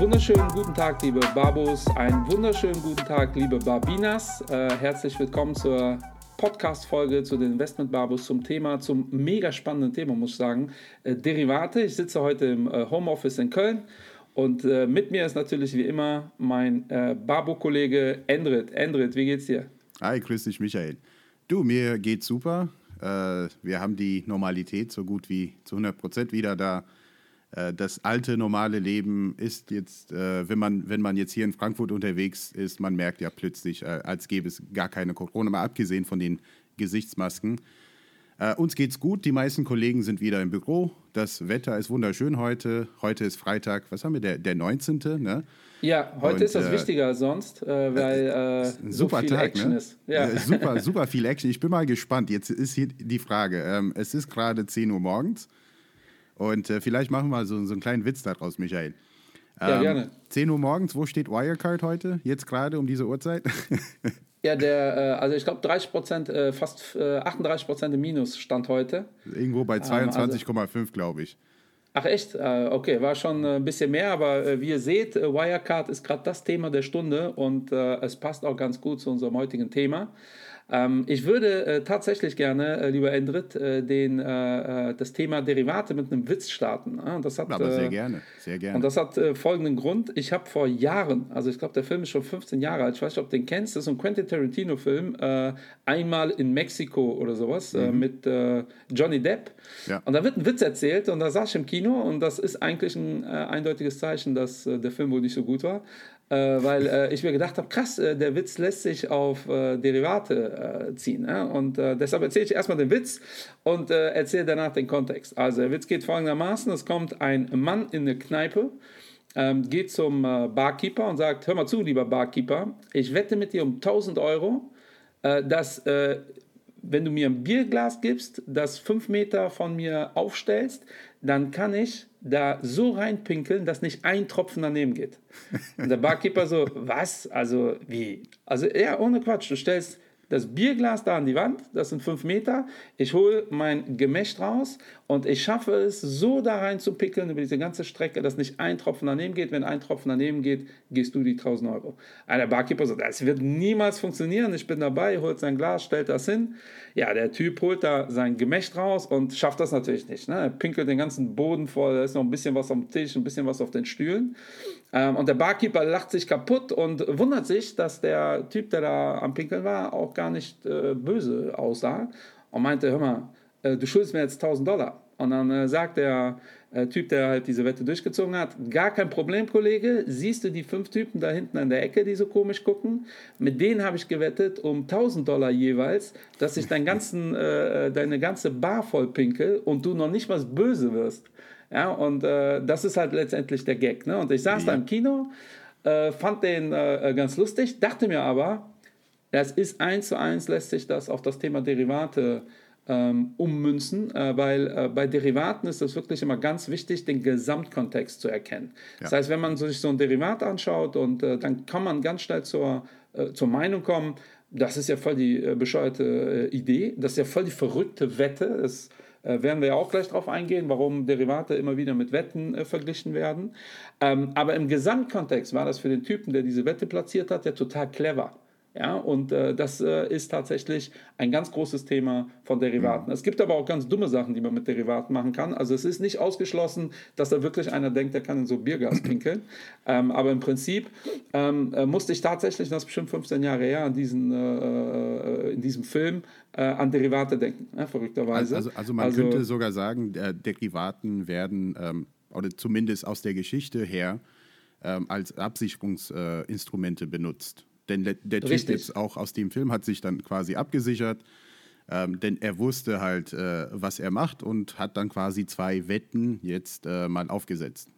Wunderschönen guten Tag, liebe Babos, einen wunderschönen guten Tag, liebe Barbinas. Äh, herzlich willkommen zur Podcast-Folge zu den Investment-Babos zum Thema, zum mega spannenden Thema, muss ich sagen, äh, Derivate. Ich sitze heute im äh, Homeoffice in Köln und äh, mit mir ist natürlich wie immer mein äh, Babo-Kollege Endrit. Endrit, wie geht's dir? Hi, grüß dich, Michael. Du, mir geht's super. Äh, wir haben die Normalität so gut wie zu 100 Prozent wieder da. Äh, das alte normale Leben ist jetzt, äh, wenn man, wenn man jetzt hier in Frankfurt unterwegs ist, man merkt ja plötzlich, äh, als gäbe es gar keine Corona, mal abgesehen von den Gesichtsmasken. Uns geht's gut, die meisten Kollegen sind wieder im Büro. Das Wetter ist wunderschön heute. Heute ist Freitag, was haben wir, der, der 19. Ne? Ja, heute Und, ist das äh, wichtiger als sonst, äh, weil äh, super so viel Tag, Action ne? ist. Ja. super, super viel Action. Ich bin mal gespannt. Jetzt ist hier die Frage. Ähm, es ist gerade 10 Uhr morgens. Und äh, vielleicht machen wir so, so einen kleinen Witz daraus, Michael. Ja, ähm, gerne. 10 Uhr morgens, wo steht Wirecard heute? Jetzt gerade um diese Uhrzeit? Ja, der, äh, also ich glaube 30 Prozent, äh, fast 38 äh, Prozent im Minus stand heute. Irgendwo bei 22,5, ähm, also, glaube ich. Ach echt? Okay, war schon ein bisschen mehr, aber wie ihr seht, Wirecard ist gerade das Thema der Stunde und es passt auch ganz gut zu unserem heutigen Thema. Ähm, ich würde äh, tatsächlich gerne, äh, lieber Endrit, äh, den, äh, äh, das Thema Derivate mit einem Witz starten. das hat, Aber sehr äh, gerne, sehr gerne. Und das hat folgenden Grund. Ich habe vor Jahren, also ich glaube, der Film ist schon 15 Jahre alt, ich weiß nicht, ob du den kennst, das ist ein Quentin Tarantino-Film, einmal in Mexiko oder sowas, mhm. mit Johnny Depp. Ja. Und da wird ein Witz erzählt und da saß ich im Kino und das ist eigentlich ein eindeutiges Zeichen, dass der Film wohl nicht so gut war äh, weil äh, ich mir gedacht habe, krass, äh, der Witz lässt sich auf äh, Derivate äh, ziehen. Und äh, deshalb erzähle ich erstmal den Witz und erzähle danach den Kontext. Also der Witz geht folgendermaßen, es kommt ein Mann in eine Kneipe, ähm, geht zum Barkeeper und sagt, hör mal zu, lieber Barkeeper, ich wette mit dir um 1000 Euro, dass wenn du mir ein Bierglas gibst, das fünf Meter von mir aufstellst, dann kann ich da so reinpinkeln, dass nicht ein Tropfen daneben geht. Und der Barkeeper so, was? Also wie? Also ja, ohne Quatsch. Du stellst das Bierglas da an die Wand, das sind fünf Meter. Ich hole mein Gemächt raus und ich schaffe es, so da rein zu pickeln über diese ganze Strecke, dass nicht ein Tropfen daneben geht. Wenn ein Tropfen daneben geht, gehst du die 1000 Euro. der Barkeeper so, das wird niemals funktionieren. Ich bin dabei, holt sein Glas, stellt das hin. Ja, der Typ holt da sein Gemächt raus und schafft das natürlich nicht. Ne? Er pinkelt den ganzen Boden voll, da ist noch ein bisschen was am Tisch, ein bisschen was auf den Stühlen. Ähm, und der Barkeeper lacht sich kaputt und wundert sich, dass der Typ, der da am Pinkeln war, auch gar nicht äh, böse aussah und meinte, hör mal, äh, du schuldest mir jetzt 1000 Dollar. Und dann äh, sagt der äh, Typ, der halt diese Wette durchgezogen hat, gar kein Problem, Kollege, siehst du die fünf Typen da hinten an der Ecke, die so komisch gucken? Mit denen habe ich gewettet um 1000 Dollar jeweils, dass ich dein ganzen, äh, deine ganze Bar voll pinkel und du noch nicht was böse wirst. Ja, und äh, das ist halt letztendlich der Gag. Ne? Und ich saß ja. da im Kino, äh, fand den äh, ganz lustig, dachte mir aber, das ist eins zu eins, lässt sich das auf das Thema Derivate ähm, ummünzen, äh, weil äh, bei Derivaten ist es wirklich immer ganz wichtig, den Gesamtkontext zu erkennen. Ja. Das heißt, wenn man sich so ein Derivat anschaut und äh, dann kann man ganz schnell zur, zur Meinung kommen, das ist ja voll die bescheuerte Idee, das ist ja voll die verrückte Wette, das werden wir ja auch gleich darauf eingehen, warum Derivate immer wieder mit Wetten verglichen werden. Ähm, aber im Gesamtkontext war das für den Typen, der diese Wette platziert hat, ja total clever. Ja, und äh, das äh, ist tatsächlich ein ganz großes Thema von Derivaten. Mhm. Es gibt aber auch ganz dumme Sachen, die man mit Derivaten machen kann. Also es ist nicht ausgeschlossen, dass da wirklich einer denkt, der kann in so Biergas pinkeln. ähm, aber im Prinzip ähm, äh, musste ich tatsächlich, das ist bestimmt 15 Jahre her, an diesen, äh, äh, in diesem Film an Derivate denken, ja, verrückterweise. Also, also man also, könnte sogar sagen, Derivaten werden, ähm, oder zumindest aus der Geschichte her, ähm, als Absicherungsinstrumente benutzt. Denn der, der Typ jetzt auch aus dem Film hat sich dann quasi abgesichert, ähm, denn er wusste halt, äh, was er macht und hat dann quasi zwei Wetten jetzt äh, mal aufgesetzt.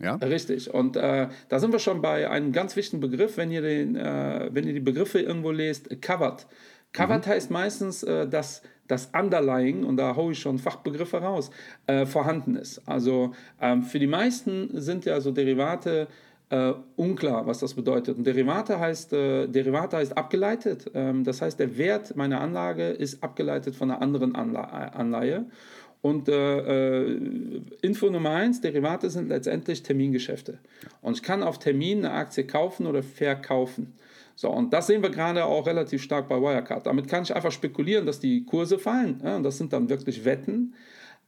Ja? Richtig. Und äh, da sind wir schon bei einem ganz wichtigen Begriff, wenn ihr, den, äh, wenn ihr die Begriffe irgendwo lest, covered. Covered mhm. heißt meistens, äh, dass das Underlying, und da haue ich schon Fachbegriffe raus, äh, vorhanden ist. Also ähm, für die meisten sind ja so Derivate äh, unklar, was das bedeutet. Und Derivate heißt, äh, Derivate heißt abgeleitet. Ähm, das heißt, der Wert meiner Anlage ist abgeleitet von einer anderen Anle Anleihe. Und äh, äh, Info Nummer eins, Derivate sind letztendlich Termingeschäfte. Und ich kann auf Termin eine Aktie kaufen oder verkaufen. So, und das sehen wir gerade auch relativ stark bei Wirecard. Damit kann ich einfach spekulieren, dass die Kurse fallen. Ja, und das sind dann wirklich Wetten.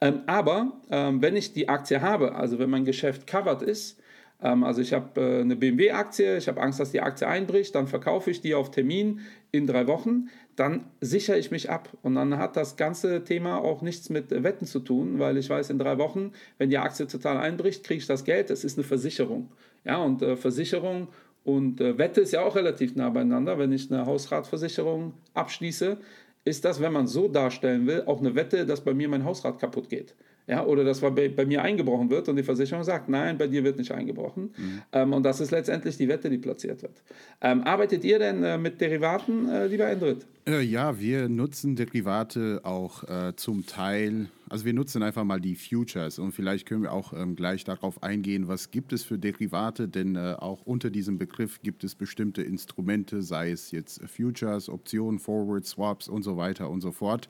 Ähm, aber ähm, wenn ich die Aktie habe, also wenn mein Geschäft covered ist, also ich habe äh, eine BMW-Aktie, ich habe Angst, dass die Aktie einbricht, dann verkaufe ich die auf Termin in drei Wochen, dann sichere ich mich ab. Und dann hat das ganze Thema auch nichts mit Wetten zu tun, weil ich weiß, in drei Wochen, wenn die Aktie total einbricht, kriege ich das Geld. Das ist eine Versicherung. Ja, und äh, Versicherung und äh, Wette ist ja auch relativ nah beieinander. Wenn ich eine Hausratversicherung abschließe, ist das, wenn man so darstellen will, auch eine Wette, dass bei mir mein Hausrat kaputt geht. Ja, oder dass bei, bei mir eingebrochen wird und die Versicherung sagt, nein, bei dir wird nicht eingebrochen. Mhm. Ähm, und das ist letztendlich die Wette, die platziert wird. Ähm, arbeitet ihr denn äh, mit Derivaten, äh, lieber Endrit? Äh, ja, wir nutzen Derivate auch äh, zum Teil, also wir nutzen einfach mal die Futures und vielleicht können wir auch ähm, gleich darauf eingehen, was gibt es für Derivate, denn äh, auch unter diesem Begriff gibt es bestimmte Instrumente, sei es jetzt Futures, Optionen, Forward, Swaps und so weiter und so fort.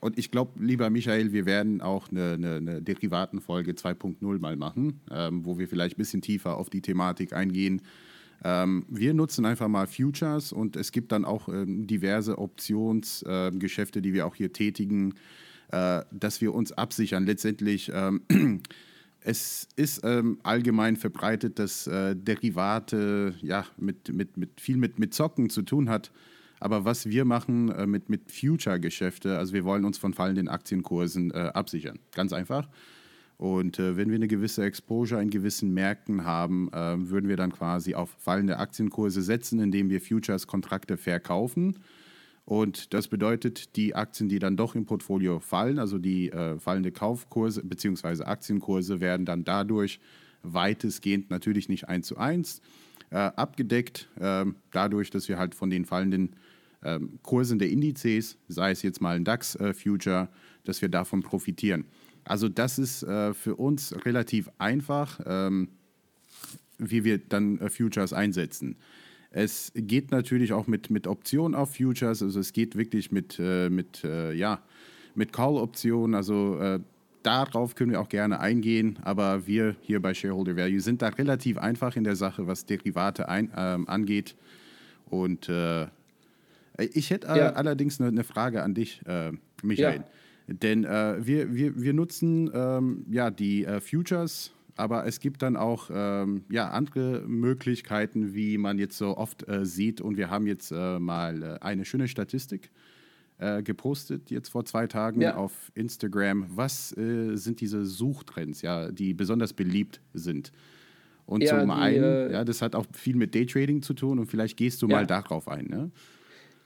Und ich glaube, lieber Michael, wir werden auch eine, eine, eine Derivatenfolge 2.0 mal machen, ähm, wo wir vielleicht ein bisschen tiefer auf die Thematik eingehen. Ähm, wir nutzen einfach mal Futures und es gibt dann auch ähm, diverse Optionsgeschäfte, äh, die wir auch hier tätigen, äh, dass wir uns absichern. Letztendlich ähm, es ist ähm, allgemein verbreitet, dass äh, Derivate ja, mit, mit, mit viel mit, mit Zocken zu tun hat. Aber was wir machen äh, mit, mit Future-Geschäfte, also wir wollen uns von fallenden Aktienkursen äh, absichern. Ganz einfach. Und äh, wenn wir eine gewisse Exposure in gewissen Märkten haben, äh, würden wir dann quasi auf fallende Aktienkurse setzen, indem wir Futures-Kontrakte verkaufen. Und das bedeutet, die Aktien, die dann doch im Portfolio fallen, also die äh, fallende Kaufkurse bzw. Aktienkurse, werden dann dadurch weitestgehend natürlich nicht eins zu eins äh, abgedeckt, ähm, dadurch, dass wir halt von den fallenden ähm, Kursen der Indizes, sei es jetzt mal ein DAX-Future, dass wir davon profitieren. Also das ist äh, für uns relativ einfach, ähm, wie wir dann äh, Futures einsetzen. Es geht natürlich auch mit, mit Optionen auf Futures, also es geht wirklich mit, äh, mit, ja, mit Call-Optionen, also darauf können wir auch gerne eingehen, aber wir hier bei Shareholder Value sind da relativ einfach in der Sache, was Derivate ein, ähm, angeht. Und ich hätte äh, ja. allerdings eine, eine, Frage an dich, äh, Michael. Ja. Denn äh, wir, wir, wir nutzen ähm, ja die äh, Futures, aber es gibt dann auch ähm, ja, andere Möglichkeiten, wie man jetzt so oft äh, sieht. Und wir haben jetzt äh, mal eine schöne Statistik gepostet, jetzt vor zwei Tagen ja. auf Instagram. Was sind diese Suchtrends, ja, die besonders beliebt sind? Und ja, zum die, einen, ja, das hat auch viel mit Daytrading zu tun und vielleicht gehst du mal darauf ein. Ne?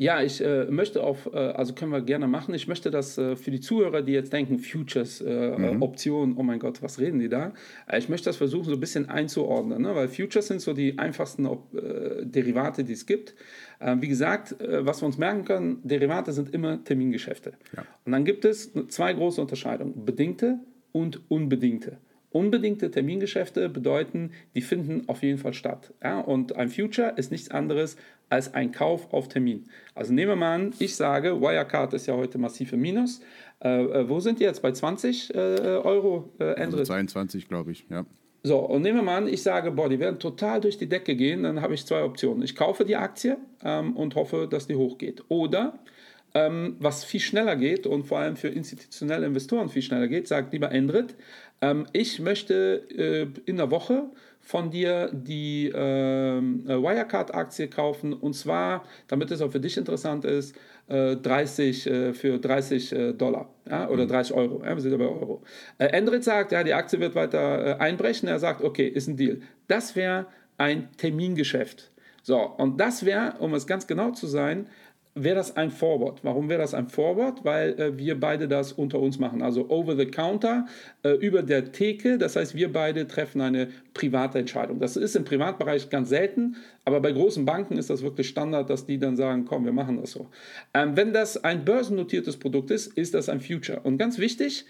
Ja, ich äh, möchte auf, äh, also können wir gerne machen. Ich möchte das äh, für die Zuhörer, die jetzt denken, Futures, äh, mhm. Optionen, oh mein Gott, was reden die da? Äh, ich möchte das versuchen, so ein bisschen einzuordnen, ne? weil Futures sind so die einfachsten äh, Derivate, die es gibt. wie gesagt, was wir uns merken können, Derivate sind immer Termingeschäfte. Ja. Und dann gibt es zwei große Unterscheidungen, bedingte und unbedingte. Unbedingte Termingeschäfte bedeuten, die finden auf jeden Fall statt. Ja? Und ein Future ist nichts anderes als ein Kauf auf Termin. Also nehmen wir mal an, ich sage, Wirecard ist ja heute massiv im Minus. Äh, äh, wo sind die jetzt? Bei 20 äh, Euro, äh, also 22, glaube ich, ja. So, und nehmen wir mal an, ich sage, boah, die werden total durch die Decke gehen, dann habe ich zwei Optionen. Ich kaufe die Aktie ähm, und hoffe, dass die hochgeht. Oder ähm, was viel schneller geht und vor allem für institutionelle Investoren viel schneller geht, sagt lieber Endrit, ähm, ich möchte äh, in der Woche von dir die ähm, äh, Wirecard-Aktie kaufen und zwar, damit es auch für dich interessant ist, äh, 30 äh, für 30 äh, Dollar ja, oder 30 mhm. Euro. Ja, wir sind bei Euro. Äh, Endrit sagt, ja, die Aktie wird weiter äh, einbrechen. Er sagt, okay, ist ein Deal. Das wäre ein Termingeschäft. So, und das wäre, um es ganz genau zu sein, wäre das ein Forward. Warum wäre das ein Forward? Weil äh, wir beide das unter uns machen. Also over the counter, äh, über der Theke. Das heißt, wir beide treffen eine private Entscheidung. Das ist im Privatbereich ganz selten, aber bei großen Banken ist das wirklich Standard, dass die dann sagen, komm, wir machen das so. Ähm, wenn das ein börsennotiertes Produkt ist, ist das ein Future. Und ganz wichtig,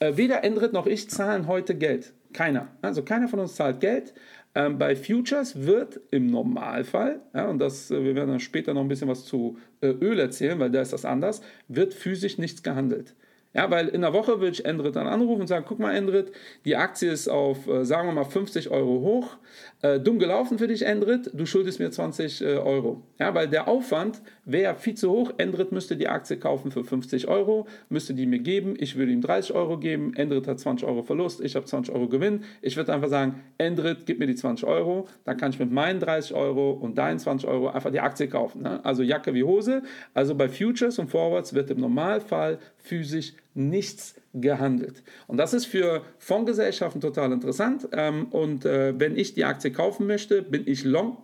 äh, weder Endrit noch ich zahlen heute Geld. Keiner. Also keiner von uns zahlt Geld. Ähm, bei Futures wird im Normalfall, ja, und das, äh, wir werden dann später noch ein bisschen was zu äh, Öl erzählen, weil da ist das anders, wird physisch nichts gehandelt. Ja, weil in der Woche würde ich Endrit dann anrufen und sagen, guck mal Endrit, die Aktie ist auf, äh, sagen wir mal, 50 Euro hoch. Äh, dumm gelaufen für dich, Endrit, du schuldest mir 20 äh, Euro. Ja, weil der Aufwand wäre viel zu hoch. Endrit müsste die Aktie kaufen für 50 Euro, müsste die mir geben, ich würde ihm 30 Euro geben, Endrit hat 20 Euro Verlust, ich habe 20 Euro Gewinn. Ich würde einfach sagen, Endrit, gib mir die 20 Euro, dann kann ich mit meinen 30 Euro und deinen 20 Euro einfach die Aktie kaufen. Ne? Also Jacke wie Hose. Also bei Futures und Forwards wird im Normalfall physisch nichts gehandelt. Und das ist für Fondsgesellschaften total interessant. Ähm, und äh, wenn ich die Aktie kaufen möchte, bin ich long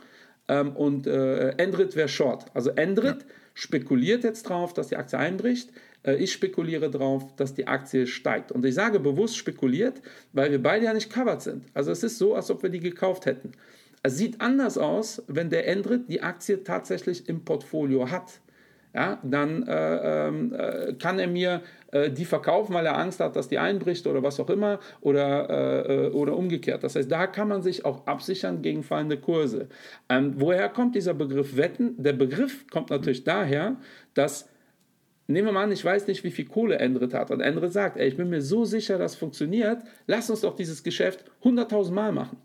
ähm, und äh, Endrit wäre short. Also Endrit ja. spekuliert jetzt drauf, dass die Aktie einbricht. Äh, ich spekuliere darauf, dass die Aktie steigt. Und ich sage bewusst spekuliert, weil wir beide ja nicht covered sind. Also es ist so, als ob wir die gekauft hätten. Es sieht anders aus, wenn der Endrit die Aktie tatsächlich im Portfolio hat ja, dann äh, ähm, äh, kann er mir äh, die verkaufen, weil er Angst hat, dass die einbricht oder was auch immer oder, äh, äh, oder umgekehrt. Das heißt, da kann man sich auch absichern gegen fallende Kurse. Ähm, woher kommt dieser Begriff Wetten? Der Begriff kommt natürlich daher, dass Nehmen wir mal an, ich weiß nicht, wie viel Kohle Endrit hat. Und Endrit sagt, ey, ich bin mir so sicher, dass es funktioniert, lass uns doch dieses Geschäft 100.000 Mal machen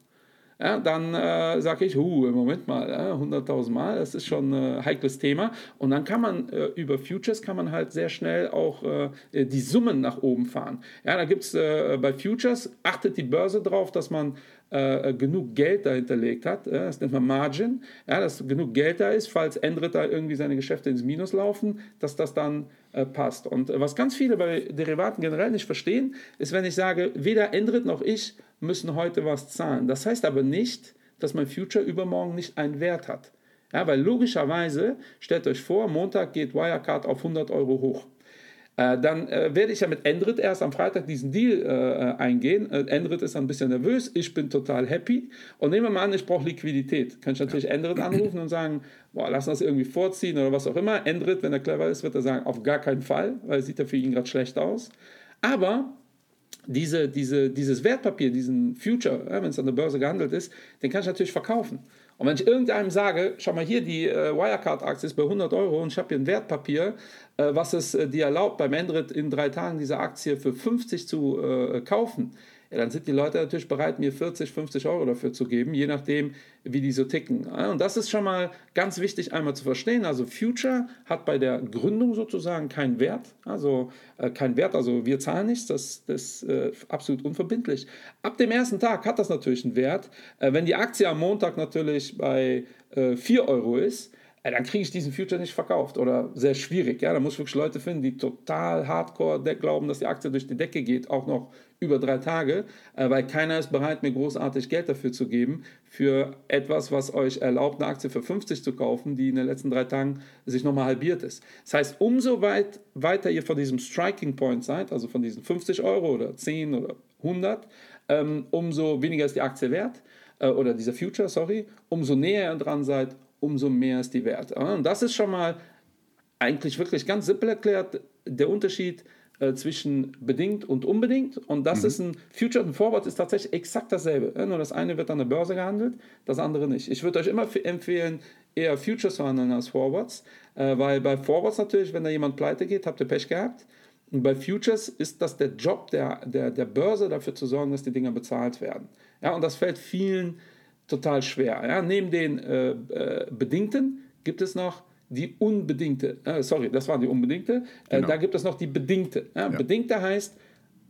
ja, dann äh, sage ich, huh, Moment mal, äh, 100.000 Mal, das ist schon ein äh, heikles Thema. Und dann kann man äh, über Futures kann man halt sehr schnell auch äh, die Summen nach oben fahren. Ja, da gibt es äh, bei Futures, achtet die Börse drauf, dass man genug Geld dahinterlegt hat. Das nennt man Margin. Ja, dass genug Geld da ist, falls Endrit da irgendwie seine Geschäfte ins Minus laufen, dass das dann passt. Und was ganz viele bei Derivaten generell nicht verstehen, ist, wenn ich sage, weder Endrit noch ich müssen heute was zahlen. Das heißt aber nicht, dass mein Future übermorgen nicht einen Wert hat. Ja, weil logischerweise, stellt euch vor, Montag geht Wirecard auf 100 Euro hoch. Äh, dann äh, werde ich ja mit Endrit erst am Freitag diesen Deal äh, eingehen. Äh, Endrit ist ein bisschen nervös, ich bin total happy. Und nehmen wir mal an, ich brauche Liquidität. Kann ich natürlich ja. Endrit anrufen und sagen, boah, lass uns das irgendwie vorziehen oder was auch immer. Endrit, wenn er clever ist, wird er sagen, auf gar keinen Fall, weil sieht ja für ihn gerade schlecht aus. Aber diese, diese, dieses Wertpapier, diesen Future, wenn es an der Börse gehandelt ist, den kann ich natürlich verkaufen. Und wenn ich irgendeinem sage, schau mal hier, die äh, Wirecard-Aktie ist bei 100 Euro und ich habe hier ein Wertpapier, äh, was es äh, dir erlaubt, beim Endrit in drei Tagen diese Aktie für 50 zu kaufen, ja, dann sind die Leute natürlich bereit, mir 40, 50 Euro dafür zu geben, je nachdem, wie die so ticken. Und das ist schon mal ganz wichtig einmal zu verstehen. Also Future hat bei der Gründung sozusagen keinen Wert, also äh, keinen Wert, also wir zahlen nichts, das, das ist äh, absolut unverbindlich. Ab dem ersten Tag hat das natürlich einen Wert. Äh, wenn die Aktie am Montag natürlich bei äh, 4 Euro ist, dann kriege ich diesen Future nicht verkauft oder sehr schwierig. Ja, da muss ich wirklich Leute finden, die total hardcore glauben, dass die Aktie durch die Decke geht, auch noch über drei Tage, äh, weil keiner ist bereit, mir großartig Geld dafür zu geben, für etwas, was euch erlaubt, eine Aktie für 50 zu kaufen, die in den letzten drei Tagen sich nochmal halbiert ist. Das heißt, umso weit weiter ihr von diesem Striking Point seid, also von diesen 50 Euro oder 10 oder 100, ähm, umso weniger ist die Aktie wert äh, oder dieser Future, sorry, umso näher ihr dran seid, umso mehr ist die Wert. Und das ist schon mal eigentlich wirklich ganz simpel erklärt der Unterschied äh, zwischen bedingt und unbedingt. Und das mhm. ist ein Future und Forward ist tatsächlich exakt dasselbe. Nur das eine wird an der Börse gehandelt, das andere nicht. Ich würde euch immer empfehlen, eher Futures zu handeln als Forwards, äh, weil bei Forwards natürlich, wenn da jemand pleite geht, habt ihr Pech gehabt. Und bei Futures ist das der Job der, der, der Börse, dafür zu sorgen, dass die Dinger bezahlt werden. Ja, und das fällt vielen total schwer. Ja? Neben den äh, äh, Bedingten gibt es noch die unbedingte, äh, sorry, das war die unbedingte, äh, genau. da gibt es noch die bedingte. Ja? Ja. Bedingte heißt,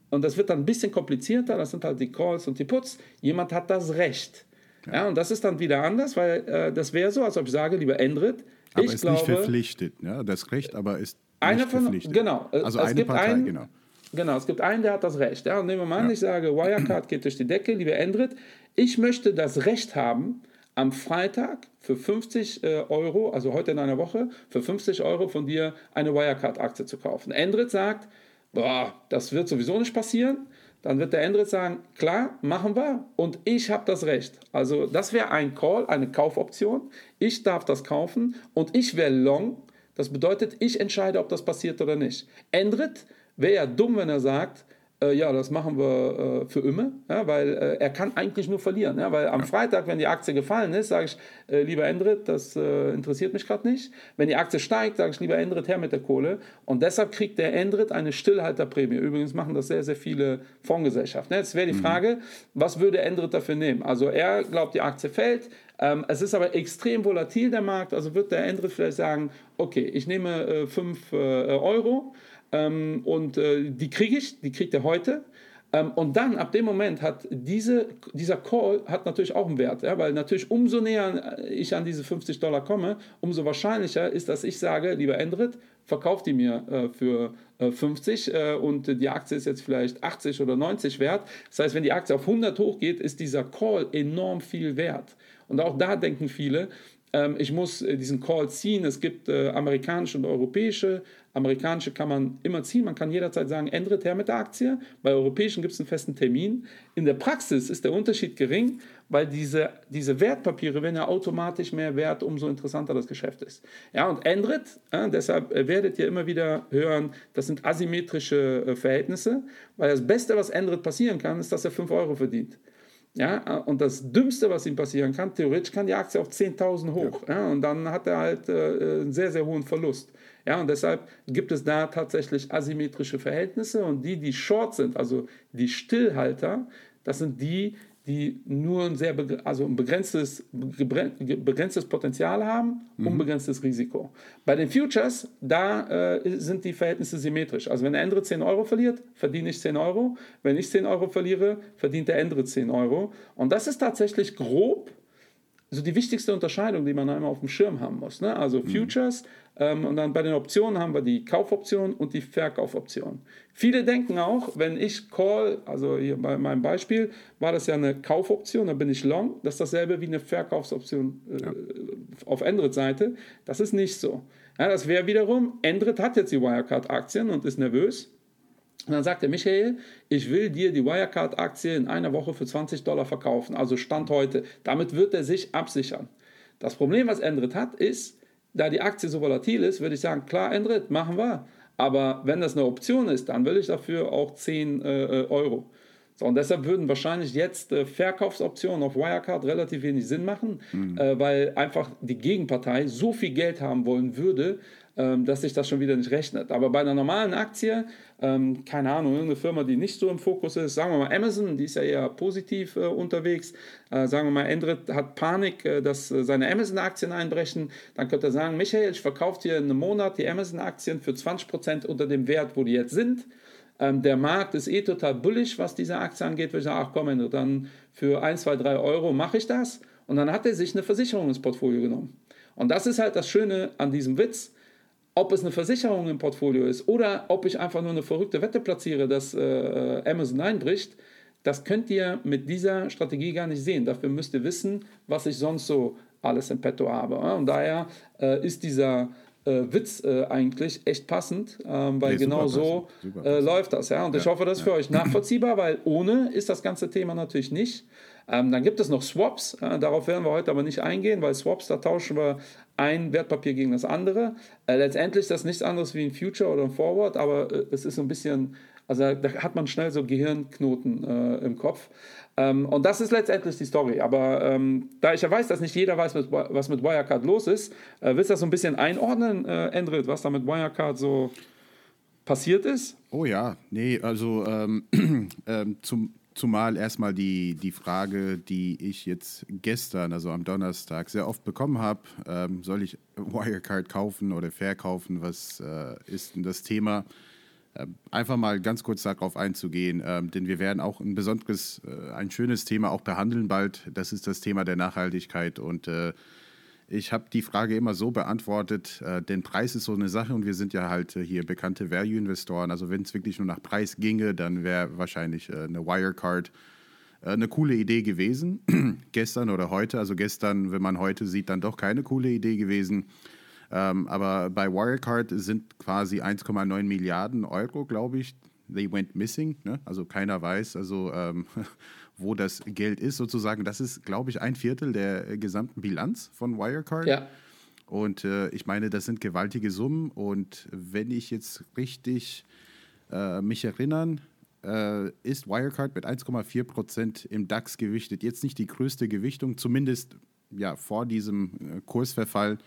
und das wird dann ein bisschen komplizierter, das sind halt die Calls und die Puts, jemand hat das Recht. Ja, ja und das ist dann wieder anders, weil äh, das wäre so, als ob ich sage, lieber Endrit, aber ich ist glaube, nicht verpflichtet, ja, das Recht, aber ist einer nicht von, verpflichtet. Genau, äh, also eine Partei, einen, genau. Genau, es gibt einen, der hat das Recht. Ja, und nehmen wir mal an, ich sage, Wirecard geht durch die Decke, lieber Endrit, ich möchte das Recht haben, am Freitag für 50 äh, Euro, also heute in einer Woche, für 50 Euro von dir eine Wirecard-Aktie zu kaufen. Endrit sagt, boah, das wird sowieso nicht passieren. Dann wird der Endrit sagen, klar, machen wir und ich habe das Recht. Also das wäre ein Call, eine Kaufoption. Ich darf das kaufen und ich wäre long. Das bedeutet, ich entscheide, ob das passiert oder nicht. Endrit wäre ja dumm, wenn er sagt, äh, ja, das machen wir äh, für immer, ja, weil äh, er kann eigentlich nur verlieren. Ja, weil am ja. Freitag, wenn die Aktie gefallen ist, sage ich, äh, lieber Endrit, das äh, interessiert mich gerade nicht. Wenn die Aktie steigt, sage ich, lieber Endrit, her mit der Kohle. Und deshalb kriegt der Endrit eine Stillhalterprämie. Übrigens machen das sehr, sehr viele Fondsgesellschaften. Jetzt wäre die mhm. Frage, was würde Endrit dafür nehmen? Also er glaubt, die Aktie fällt. Ähm, es ist aber extrem volatil, der Markt. Also wird der Endrit vielleicht sagen, okay, ich nehme 5 äh, Euro ähm, und äh, die kriege ich, die kriegt er heute. Ähm, und dann, ab dem Moment, hat diese, dieser Call hat natürlich auch einen Wert, ja, weil natürlich umso näher ich an diese 50 Dollar komme, umso wahrscheinlicher ist, dass ich sage, lieber Endrit, verkauft die mir äh, für äh, 50 äh, und die Aktie ist jetzt vielleicht 80 oder 90 wert. Das heißt, wenn die Aktie auf 100 hochgeht, ist dieser Call enorm viel wert. Und auch da denken viele, ich muss äh, diesen Call ziehen. Es gibt äh, amerikanische und europäische. Amerikanische kann man immer ziehen. Man kann jederzeit sagen, ändert her mit der Aktie. Bei europäischen gibt es einen festen Termin. In der Praxis ist der Unterschied gering, weil diese, diese Wertpapiere werden ja automatisch mehr wert, umso interessanter das Geschäft ist. Ja, und Endrit, äh, deshalb werdet ihr immer wieder hören, das sind asymmetrische äh, Verhältnisse, weil das Beste, was Endrit passieren kann, ist, dass er 5 Euro verdient. Ja, und das Dümmste, was ihm passieren kann, theoretisch kann die Aktie auf 10.000 hoch. Ja. ja. und dann hat er halt äh, einen sehr, sehr hohen Verlust. Ja, und deshalb gibt es da tatsächlich asymmetrische Verhältnisse und die, die short sind, also die Stillhalter, das sind die, die nur ein sehr also ein begrenztes, begrenztes Potenzial haben, mhm. unbegrenztes Risiko. Bei den Futures, da äh, sind die Verhältnisse symmetrisch. Also wenn der andere 10 Euro verliert, verdiene ich 10 Euro. Wenn ich 10 Euro verliere, verdient der andere 10 Euro. Und das ist tatsächlich grob so die wichtigste Unterscheidung, die man einmal auf dem Schirm haben muss. Ne? Also mhm. Futures ähm, und dann bei den Optionen haben wir die Kaufoption und die Verkaufoption. Viele denken auch, wenn ich Call, also hier bei meinem Beispiel, war das ja eine Kaufoption, dann bin ich Long, das ist dasselbe wie eine Verkaufsoption äh, ja. auf Endrit-Seite. Das ist nicht so. Ja, das wäre wiederum, Endrit hat jetzt die Wirecard-Aktien und ist nervös. Und dann sagt er, Michael, ich will dir die Wirecard-Aktie in einer Woche für 20 Dollar verkaufen, also Stand heute. Damit wird er sich absichern. Das Problem, was Endrit hat, ist, da die Aktie so volatil ist, würde ich sagen, klar, Endrit, machen wir. Aber wenn das eine Option ist, dann will ich dafür auch 10 äh, äh, Euro. So, und deshalb würden wahrscheinlich jetzt äh, Verkaufsoptionen auf Wirecard relativ wenig Sinn machen, mhm. äh, weil einfach die Gegenpartei so viel Geld haben wollen würde, dass sich das schon wieder nicht rechnet. Aber bei einer normalen Aktie, ähm, keine Ahnung, irgendeine Firma, die nicht so im Fokus ist, sagen wir mal Amazon, die ist ja eher positiv äh, unterwegs, äh, sagen wir mal, Endrit hat Panik, äh, dass seine Amazon-Aktien einbrechen, dann könnte er sagen, Michael, ich verkaufe dir in einem Monat die Amazon-Aktien für 20% unter dem Wert, wo die jetzt sind. Ähm, der Markt ist eh total bullish, was diese Aktie angeht. Würde ich sagen, ach komm, dann für 1, 2, 3 Euro mache ich das. Und dann hat er sich eine Versicherung ins Portfolio genommen. Und das ist halt das Schöne an diesem Witz ob es eine Versicherung im Portfolio ist oder ob ich einfach nur eine verrückte Wette platziere, dass äh, Amazon einbricht, das könnt ihr mit dieser Strategie gar nicht sehen. Dafür müsst ihr wissen, was ich sonst so alles im Petto habe. Und daher äh, ist dieser äh, Witz äh, eigentlich echt passend, ähm, weil nee, genau so äh, läuft das. Ja? Und ja, ich hoffe, das ist ja. für euch nachvollziehbar, weil ohne ist das ganze Thema natürlich nicht. Ähm, dann gibt es noch Swaps, äh, darauf werden wir heute aber nicht eingehen, weil Swaps, da tauschen wir ein Wertpapier gegen das andere. Äh, letztendlich ist das nichts anderes wie ein Future oder ein Forward, aber äh, es ist so ein bisschen, also da hat man schnell so Gehirnknoten äh, im Kopf. Ähm, und das ist letztendlich die Story. Aber ähm, da ich ja weiß, dass nicht jeder weiß, was mit Wirecard los ist, äh, willst du das so ein bisschen einordnen, äh, Endrit, was da mit Wirecard so passiert ist? Oh ja, nee, also ähm, ähm zum Zumal erstmal die, die Frage, die ich jetzt gestern, also am Donnerstag, sehr oft bekommen habe, ähm, soll ich Wirecard kaufen oder verkaufen? Was äh, ist denn das Thema? Ähm, einfach mal ganz kurz darauf einzugehen, ähm, denn wir werden auch ein besonderes, äh, ein schönes Thema auch behandeln bald. Das ist das Thema der Nachhaltigkeit und äh, ich habe die Frage immer so beantwortet, äh, denn Preis ist so eine Sache und wir sind ja halt äh, hier bekannte Value-Investoren. Also wenn es wirklich nur nach Preis ginge, dann wäre wahrscheinlich äh, eine Wirecard äh, eine coole Idee gewesen. gestern oder heute, also gestern, wenn man heute sieht, dann doch keine coole Idee gewesen. Ähm, aber bei Wirecard sind quasi 1,9 Milliarden Euro, glaube ich, they went missing. Ne? Also keiner weiß. Also ähm, wo das Geld ist, sozusagen. Das ist, glaube ich, ein Viertel der gesamten Bilanz von Wirecard. Ja. Und äh, ich meine, das sind gewaltige Summen. Und wenn ich jetzt richtig äh, mich erinnern, äh, ist Wirecard mit 1,4 Prozent im DAX gewichtet. Jetzt nicht die größte Gewichtung, zumindest ja, vor diesem äh, Kursverfall.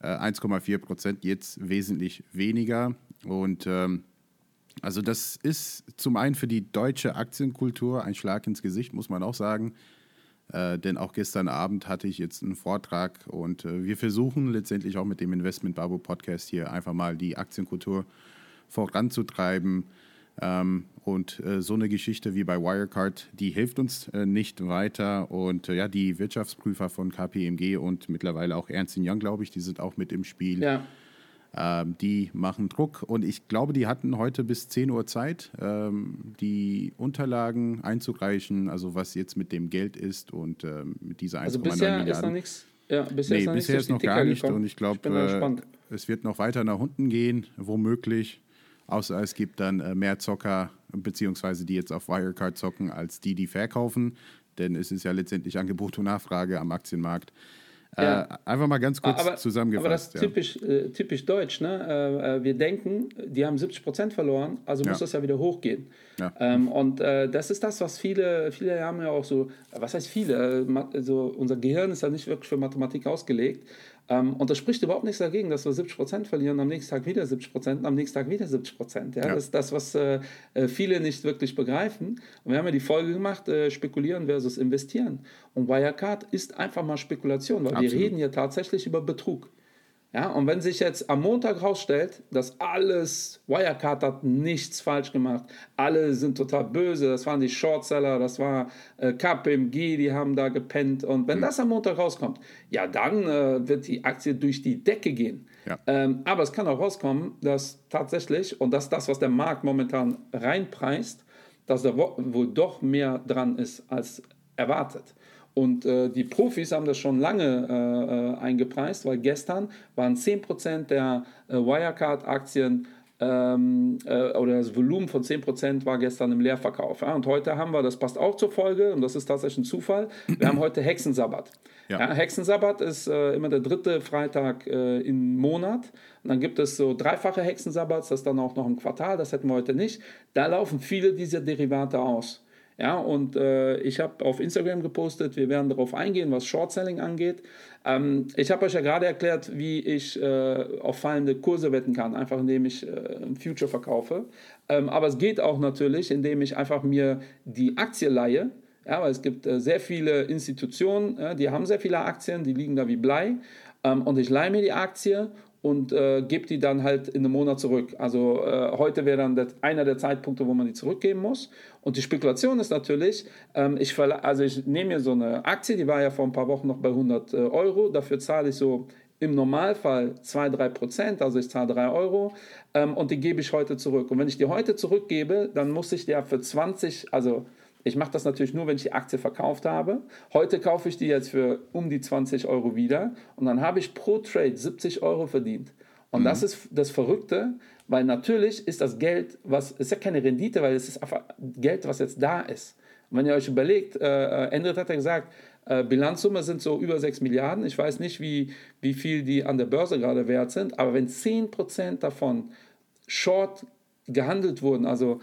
Äh, 1,4 Prozent, jetzt wesentlich weniger. Und ähm, also das ist zum einen für die deutsche Aktienkultur ein Schlag ins Gesicht, muss man auch sagen. Äh, denn auch gestern Abend hatte ich jetzt einen Vortrag und äh, wir versuchen letztendlich auch mit dem Investment Babu Podcast hier einfach mal die Aktienkultur voranzutreiben. Ähm, und äh, so eine Geschichte wie bei Wirecard, die hilft uns äh, nicht weiter. Und äh, ja, die Wirtschaftsprüfer von KPMG und mittlerweile auch Ernst Young, glaube ich, die sind auch mit im Spiel. Ja. Ähm, die machen Druck und ich glaube, die hatten heute bis 10 Uhr Zeit, ähm, die Unterlagen einzureichen, also was jetzt mit dem Geld ist und ähm, mit dieser 1,9 also bisher Milliarden. Ist noch nichts. Ja, bisher nee, ist noch, bisher ist noch gar nicht gekommen. und ich glaube, äh, es wird noch weiter nach unten gehen, womöglich. Außer es gibt dann äh, mehr Zocker, beziehungsweise die jetzt auf Wirecard zocken, als die, die verkaufen. Denn es ist ja letztendlich Angebot und Nachfrage am Aktienmarkt. Ja. Äh, einfach mal ganz kurz aber, zusammengefasst. Aber das ist typisch, äh, typisch deutsch. Ne? Äh, äh wir denken, die haben 70 Prozent verloren, also muss ja. das ja wieder hochgehen. Ja. Ähm, und äh, das ist das, was viele, viele haben ja auch so, was heißt viele? Also unser Gehirn ist ja nicht wirklich für Mathematik ausgelegt. Ähm, und das spricht überhaupt nichts dagegen, dass wir 70 Prozent verlieren, am nächsten Tag wieder 70 Prozent, am nächsten Tag wieder 70 Prozent. Ja? ja? Das ist das, was äh, äh, viele nicht wirklich begreifen. Und wir haben ja die Folge gemacht, äh, spekulieren versus investieren. Und Wirecard ist einfach mal Spekulation, weil Absolut. wir reden hier tatsächlich über Betrug. Ja, und wenn sich jetzt am Montag herausstellt, dass alles, Wirecard hat nichts falsch gemacht, alle sind total böse, das waren die Shortseller, das war äh, KPMG, die haben da gepennt. Und wenn mhm. das am Montag rauskommt, ja, dann äh, wird die Aktie durch die Decke gehen. Ja. Ähm, aber es kann auch rauskommen, dass tatsächlich, und das ist das, was der Markt momentan reinpreist, dass da wohl doch mehr dran ist als erwartet. Und äh, die Profis haben das schon lange äh, äh eingepreist, weil gestern waren 10% der äh, Wirecard-Aktien ähm, äh, oder das Volumen von 10% war gestern im Leerverkauf. Ja? Und heute haben wir, das passt auch zur Folge, und das ist tatsächlich ein Zufall, wir haben heute Hexensabbat. Ja. Ja, Hexensabbat ist äh, immer der dritte Freitag im Monat. Und dann gibt es so dreifache Hexensabbats, das ist dann auch noch ein Quartal, das hätten wir heute nicht. Da laufen viele dieser Derivate aus. Ja, und äh, ich habe auf Instagram gepostet, wir werden darauf eingehen, was Short-Selling angeht. Ähm, ich habe euch ja gerade erklärt, wie ich äh, auf fallende Kurse wetten kann, einfach indem ich äh, Future verkaufe. Ähm, aber es geht auch natürlich, indem ich einfach mir die Aktie leihe. Ja, weil es gibt äh, sehr viele Institutionen, die haben sehr viele Aktien, die liegen da wie Blei. Ähm, und ich leihe mir die Aktie und äh, gebe die dann halt in einem Monat zurück. Also äh, heute wäre dann das, einer der Zeitpunkte, wo man die zurückgeben muss. Und die Spekulation ist natürlich, ähm, ich, also ich nehme mir so eine Aktie, die war ja vor ein paar Wochen noch bei 100 äh, Euro, dafür zahle ich so im Normalfall 2-3 Prozent, also ich zahle 3 Euro ähm, und die gebe ich heute zurück. Und wenn ich die heute zurückgebe, dann muss ich der für 20, also ich mache das natürlich nur, wenn ich die Aktie verkauft habe. Heute kaufe ich die jetzt für um die 20 Euro wieder und dann habe ich pro Trade 70 Euro verdient. Und mhm. das ist das Verrückte, weil natürlich ist das Geld, was ist ja keine Rendite, weil es ist einfach Geld, was jetzt da ist. Und wenn ihr euch überlegt, äh, äh Endrit hat ja gesagt, äh, Bilanzsumme sind so über 6 Milliarden. Ich weiß nicht, wie, wie viel die an der Börse gerade wert sind, aber wenn 10% davon short gehandelt wurden, also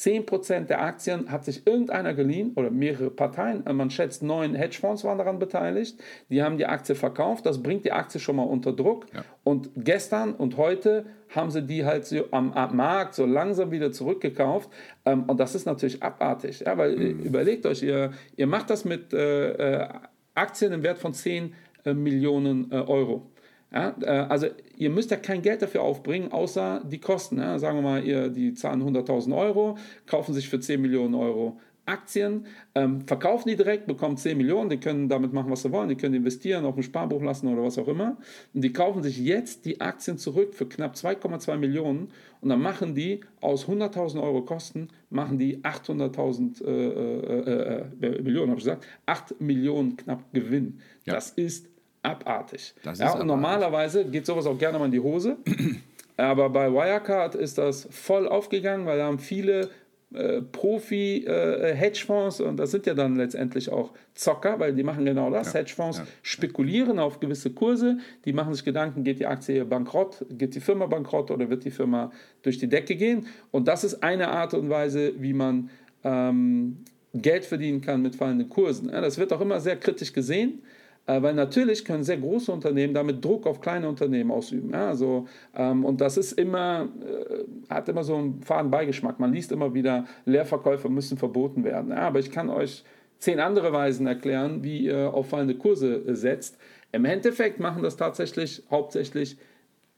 10% der Aktien hat sich irgendeiner geliehen oder mehrere Parteien, man schätzt neun Hedgefonds waren daran beteiligt, die haben die Aktie verkauft, das bringt die Aktie schon mal unter Druck ja. und gestern und heute haben sie die halt so am, am Markt so langsam wieder zurückgekauft ähm, und das ist natürlich abartig, ja, weil mhm. überlegt euch, ihr, ihr macht das mit äh, äh Aktien im Wert von 10 äh, Millionen äh, Euro. Ja, äh, also ihr müsst ja kein Geld dafür aufbringen, außer die Kosten. Ja. Sagen wir mal, ihr, die zahlen 100.000 Euro, kaufen sich für 10 Millionen Euro Aktien, ähm, verkaufen die direkt, bekommen 10 Millionen, die können damit machen, was sie wollen, die können investieren, auf ein Sparbuch lassen oder was auch immer. Und die kaufen sich jetzt die Aktien zurück für knapp 2,2 Millionen und dann machen die aus 100.000 Euro Kosten, machen die 800.000 äh, äh, äh, Millionen, habe ich gesagt, 8 Millionen knapp Gewinn. Ja. Das ist abartig. Das ja, und abartig. normalerweise geht sowas auch gerne mal in die Hose. Aber bei Wirecard ist das voll aufgegangen, weil da haben viele äh, Profi-Hedgefonds, äh, und das sind ja dann letztendlich auch Zocker, weil die machen genau das. Ja, Hedgefonds ja, spekulieren ja. auf gewisse Kurse, die machen sich Gedanken, geht die Aktie bankrott, geht die Firma bankrott oder wird die Firma durch die Decke gehen. Und das ist eine Art und Weise, wie man ähm, Geld verdienen kann mit fallenden Kursen. das wird auch immer sehr kritisch gesehen. Äh, weil natürlich können sehr große Unternehmen damit Druck auf kleine Unternehmen ausüben. Ja, also, ähm, und das ist immer, äh, hat immer so einen faden Beigeschmack. Man liest immer wieder, Leerverkäufe müssen verboten werden. Ja, aber ich kann euch zehn andere Weisen erklären, wie ihr auf fallende Kurse äh, setzt. Im Endeffekt machen das tatsächlich hauptsächlich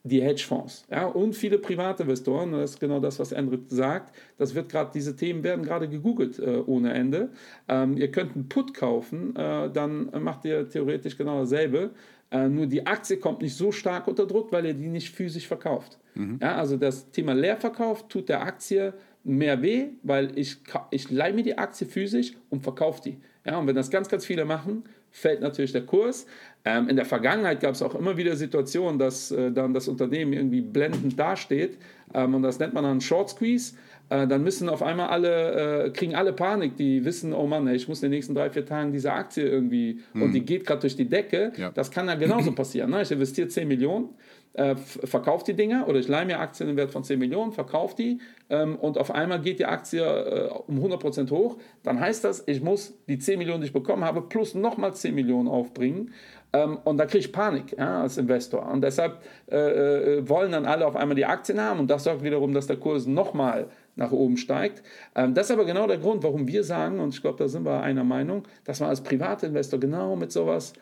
die Hedgefonds ja, und viele Privatinvestoren. Das ist genau das, was Endrit sagt. Das wird gerade, diese Themen werden gerade gegoogelt äh, ohne Ende. Ähm, ihr könnt einen Put kaufen, äh, dann macht ihr theoretisch genau dasselbe. Äh, nur die Aktie kommt nicht so stark unter Druck, weil ihr die nicht physisch verkauft. Mhm. Ja, also das Thema Leerverkauf tut der Aktie mehr weh, weil ich, ich leihe mir die Aktie physisch und verkaufe die. Ja, und wenn das ganz, ganz viele machen, fällt natürlich der Kurs. Ähm, in der Vergangenheit gab es auch immer wieder Situationen, dass äh, dann das Unternehmen irgendwie blendend dasteht ähm, und das nennt man dann Short Squeeze. Äh, dann müssen auf einmal alle, äh, kriegen alle Panik, die wissen, oh Mann, ich muss in den nächsten drei, vier Tagen diese Aktie irgendwie hm. und die geht gerade durch die Decke. Ja. Das kann ja genauso passieren. Ne? Ich investiere 10 Millionen äh, verkauft die Dinger oder ich leihe mir Aktien im Wert von 10 Millionen, verkaufe die ähm, und auf einmal geht die Aktie äh, um 100% hoch, dann heißt das, ich muss die 10 Millionen, die ich bekommen habe, plus nochmal 10 Millionen aufbringen. Ähm, und da kriege ich Panik ja, als Investor. Und deshalb äh, äh, wollen dann alle auf einmal die Aktien haben und das sorgt wiederum, dass der Kurs nochmal nach oben steigt. Ähm, das ist aber genau der Grund, warum wir sagen, und ich glaube, da sind wir einer Meinung, dass man als Privatinvestor genau mit sowas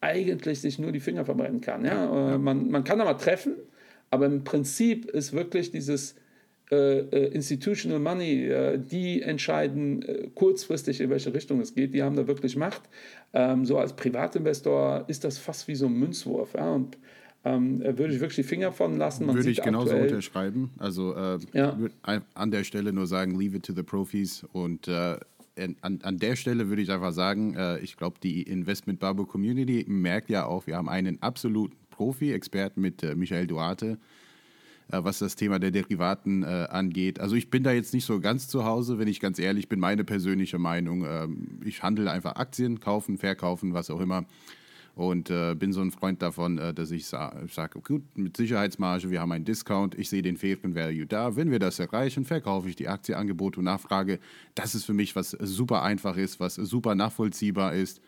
eigentlich sich nur die Finger verbrennen kann. Ja? ja. Äh, man, man kann da mal treffen, aber im Prinzip ist wirklich dieses Institutional Money, äh, die entscheiden äh, kurzfristig, in welche Richtung es geht, die haben da wirklich Macht. Ähm, so als Privatinvestor ist das fast wie so ein Münzwurf. Und ähm, würde ich wirklich die Finger von lassen. Man würde ich genauso aktuell, unterschreiben. Also äh, ja. an der Stelle nur sagen, leave it to the Profis und an, an der Stelle würde ich einfach sagen, äh, ich glaube, die Investment Bubble Community merkt ja auch, wir haben einen absoluten Profi-Experten mit äh, Michael Duarte, äh, was das Thema der Derivaten äh, angeht. Also ich bin da jetzt nicht so ganz zu Hause, wenn ich ganz ehrlich bin, meine persönliche Meinung. Ähm, ich handle einfach Aktien, kaufen, verkaufen, was auch immer. Und äh, bin so ein Freund davon, äh, dass ich sa sage, gut, mit Sicherheitsmarge, wir haben einen Discount, ich sehe den fairen Value da. Wenn wir das erreichen, verkaufe ich die Aktie, Angebot und Nachfrage. Das ist für mich, was super einfach ist, was super nachvollziehbar ist.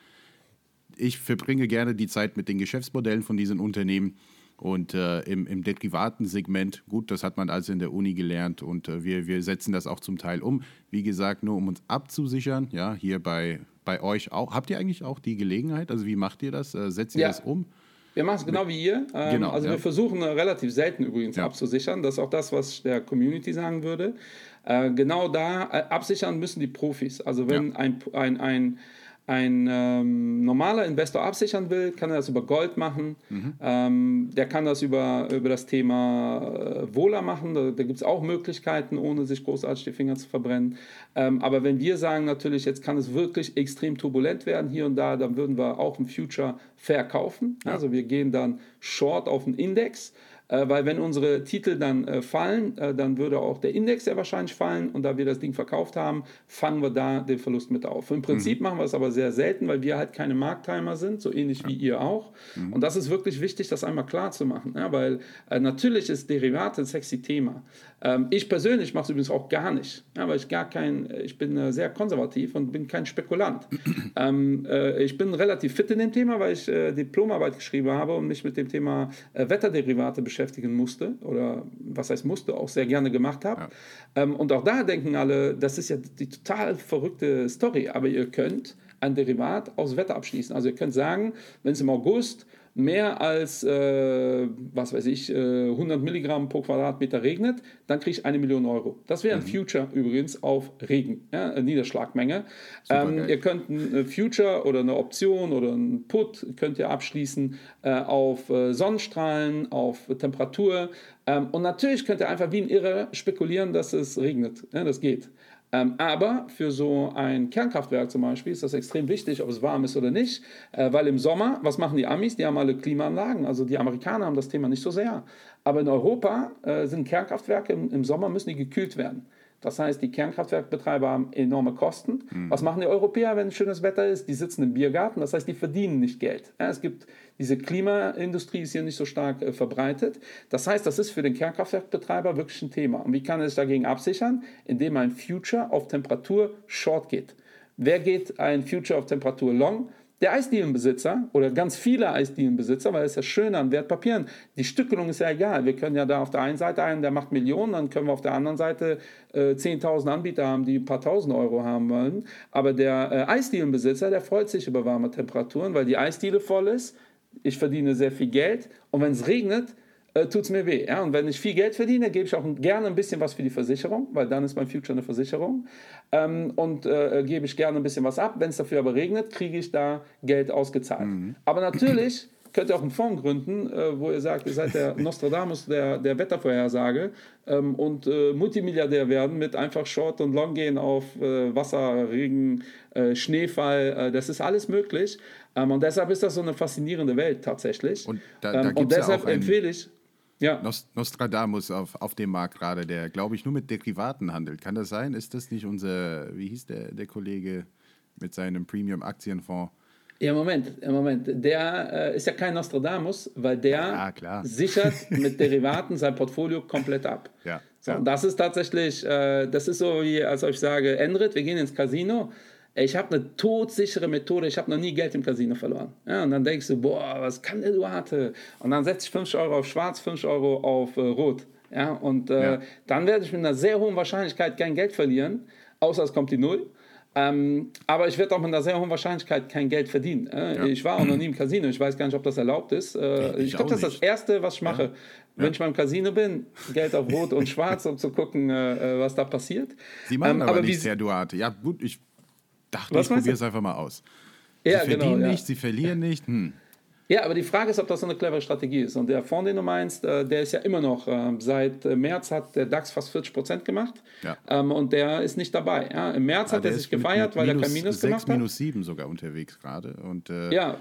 Ich verbringe gerne die Zeit mit den Geschäftsmodellen von diesen Unternehmen. Und äh, im, im derivaten Segment, gut, das hat man also in der Uni gelernt und äh, wir, wir setzen das auch zum Teil um. Wie gesagt, nur um uns abzusichern, ja, hier bei bei euch auch. Habt ihr eigentlich auch die Gelegenheit? Also wie macht ihr das? Äh, setzt ihr ja. das um? Wir machen es genau wie ihr. Ähm, genau, also ja. wir versuchen relativ selten übrigens ja. abzusichern. Das ist auch das, was der Community sagen würde. Äh, genau da äh, absichern müssen die Profis. Also wenn ein, ein, ein ein ähm, normaler Investor absichern will, kann er das über Gold machen. Mhm. Ähm, der kann das über, über das Thema äh, Wohler machen. Da, da gibt es auch Möglichkeiten, ohne sich großartig die Finger zu verbrennen. Ähm, aber wenn wir sagen, natürlich, jetzt kann es wirklich extrem turbulent werden hier und da, dann würden wir auch im Future verkaufen. Ja. Also wir gehen dann short auf den Index weil wenn unsere Titel dann äh, fallen, äh, dann würde auch der Index sehr wahrscheinlich fallen und da wir das Ding verkauft haben, fangen wir da den Verlust mit auf. Im Prinzip mhm. machen wir es aber sehr selten, weil wir halt keine Markttimer sind, so ähnlich ja. wie ihr auch. Mhm. Und das ist wirklich wichtig, das einmal klar zu machen, ja, weil äh, natürlich ist Derivate ein sexy Thema. Ähm, ich persönlich mache es übrigens auch gar nicht, ja, weil ich gar kein, ich bin äh, sehr konservativ und bin kein Spekulant. ähm, äh, ich bin relativ fit in dem Thema, weil ich äh, Diplomarbeit geschrieben habe und mich mit dem Thema äh, Wetterderivate beschäftigen musste oder was heißt musste, auch sehr gerne gemacht habe. Ja. Ähm, und auch da denken alle, das ist ja die total verrückte Story, aber ihr könnt ein Derivat aus Wetter abschließen. Also ihr könnt sagen, wenn es im August mehr als, äh, was weiß ich, äh, 100 Milligramm pro Quadratmeter regnet, dann kriege ich eine Million Euro. Das wäre ein mhm. Future übrigens auf Regen, ja, Niederschlagmenge. Ähm, ihr könnt ein äh, Future oder eine Option oder ein Put könnt ihr abschließen äh, auf äh, Sonnenstrahlen, auf Temperatur. Ähm, und natürlich könnt ihr einfach wie ein Irre spekulieren, dass es regnet. Ja, das geht. Ähm, aber für so ein Kernkraftwerk zum Beispiel ist das extrem wichtig, ob es warm ist oder nicht, äh, weil im Sommer, was machen die Amis? Die haben alle Klimaanlagen. Also die Amerikaner haben das Thema nicht so sehr. Aber in Europa äh, sind Kernkraftwerke im, im, Sommer müssen die gekühlt werden. Das heißt, die Kernkraftwerkbetreiber haben enorme Kosten. Mhm. Was machen die Europäer, wenn schönes Wetter ist? Die sitzen im Biergarten, das heißt, die verdienen nicht Geld. Ja, es gibt diese Klimaindustrie ist hier nicht so stark äh, verbreitet. Das heißt, das ist für den Kernkraftwerkbetreiber wirklich ein Thema. Und wie kann er sich dagegen absichern? Indem ein Future auf Temperatur short geht. Wer geht ein Future auf Temperatur long? Der Eisdielenbesitzer oder ganz viele Eisdielenbesitzer, weil es ja schön an Wertpapieren, die Stückelung ist ja egal. Wir können ja da auf der einen Seite einen, der macht Millionen, dann können wir auf der anderen Seite äh, 10.000 Anbieter haben, die ein paar tausend Euro haben wollen. Aber der äh, Eisdielenbesitzer, der freut sich über warme Temperaturen, weil die Eisdiele voll ist. Ich verdiene sehr viel Geld und wenn es regnet, äh, tut es mir weh. Ja? Und wenn ich viel Geld verdiene, gebe ich auch gerne ein bisschen was für die Versicherung, weil dann ist mein Future eine Versicherung. Ähm, und äh, gebe ich gerne ein bisschen was ab. Wenn es dafür aber regnet, kriege ich da Geld ausgezahlt. Mhm. Aber natürlich könnt ihr auch einen Fonds gründen, äh, wo ihr sagt, ihr seid der Nostradamus der, der Wettervorhersage ähm, und äh, Multimilliardär werden mit einfach Short und Long gehen auf äh, Wasser, Regen, äh, Schneefall. Äh, das ist alles möglich. Ähm, und deshalb ist das so eine faszinierende Welt tatsächlich. Und, da, da ähm, und deshalb ja empfehle ich ja. Nostradamus auf, auf dem Markt gerade, der, glaube ich, nur mit Derivaten handelt. Kann das sein? Ist das nicht unser, wie hieß der, der Kollege mit seinem Premium-Aktienfonds? Ja, Moment, Moment. Der äh, ist ja kein Nostradamus, weil der ja, sichert mit Derivaten sein Portfolio komplett ab. Ja. So, ja. Das ist tatsächlich, äh, das ist so wie, als ich sage, Endrit, wir gehen ins Casino ich habe eine todsichere Methode, ich habe noch nie Geld im Casino verloren. Ja, und dann denkst du, boah, was kann der Duarte? Und dann setze ich 5 Euro auf schwarz, 5 Euro auf äh, rot. Ja, und äh, dann werde ich mit einer sehr hohen Wahrscheinlichkeit kein Geld verlieren, außer es kommt die Null. Ähm, aber ich werde auch mit einer sehr hohen Wahrscheinlichkeit kein Geld verdienen. Äh, ja. Ich war auch noch nie im Casino, ich weiß gar nicht, ob das erlaubt ist. Äh, ich, ich glaube, das ist das Erste, was ich mache. Ja. Wenn ich mal im Casino bin, Geld auf Rot und Schwarz, um zu gucken, äh, äh, was da passiert. Sie machen ähm, aber, aber nicht, Herr Duarte. Ja, gut, ich dachte, Was ich probiere es einfach mal aus. Sie ja, verdienen genau, nicht, ja. sie verlieren nicht. Hm. Ja, aber die Frage ist, ob das so eine clevere Strategie ist. Und der Fonds, den du meinst, äh, der ist ja immer noch, äh, seit äh, März hat der DAX fast 40 Prozent gemacht. Ja. Ähm, und der ist nicht dabei. Im März ja, hat er sich gefeiert, weil er kein Minus 6, gemacht hat. minus 7 sogar unterwegs gerade. Und ja.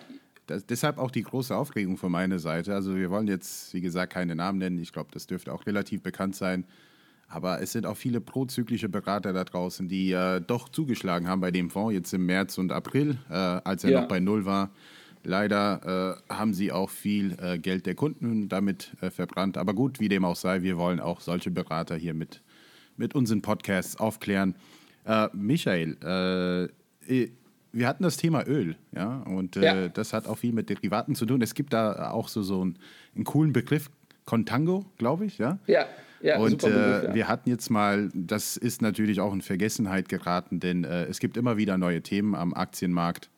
Das, deshalb auch die große Aufregung von meiner Seite. Also wir wollen jetzt, wie gesagt, keine Namen nennen. Ich glaube, das dürfte auch relativ bekannt sein. Aber es sind auch viele prozyklische Berater da draußen, die äh, doch zugeschlagen haben bei dem Fonds jetzt im März und April, äh, als er ja. noch bei Null war. Leider äh, haben sie auch viel äh, Geld der Kunden damit äh, verbrannt. Aber gut, wie dem auch sei, wir wollen auch solche Berater hier mit, mit unseren Podcasts aufklären. Äh, Michael, wir hatten das Thema Öl, ja, und ja. das hat auch viel mit Derivaten zu tun. Es gibt da auch so, so einen, einen coolen Begriff, Contango, glaube ich, ja? Ja. Ja, und Beruf, ja. wir hatten jetzt mal, das ist natürlich auch in Vergessenheit geraten, denn äh, es gibt immer wieder neue Themen am Aktienmarkt.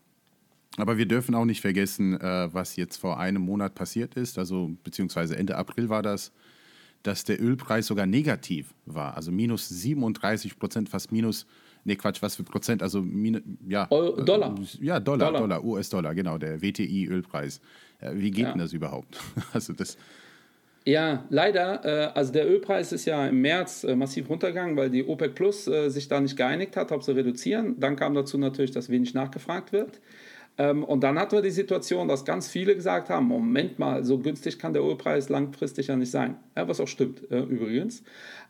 Aber wir dürfen auch nicht vergessen, äh, was jetzt vor einem Monat passiert ist, also beziehungsweise Ende April war das, dass der Ölpreis sogar negativ war, also minus 37 Prozent, fast minus, nee Quatsch, was für Prozent, also ja. Euro, Dollar. Äh, ja, Dollar, Dollar, Dollar US-Dollar, genau, der WTI-Ölpreis. Äh, wie geht ja. denn das überhaupt? Also das ja, leider. Also der Ölpreis ist ja im März massiv runtergegangen, weil die OPEC Plus sich da nicht geeinigt hat, ob sie reduzieren. Dann kam dazu natürlich, dass wenig nachgefragt wird. Ähm, und dann hatten wir die Situation, dass ganz viele gesagt haben, Moment mal, so günstig kann der Ölpreis langfristig ja nicht sein. Ja, was auch stimmt übrigens.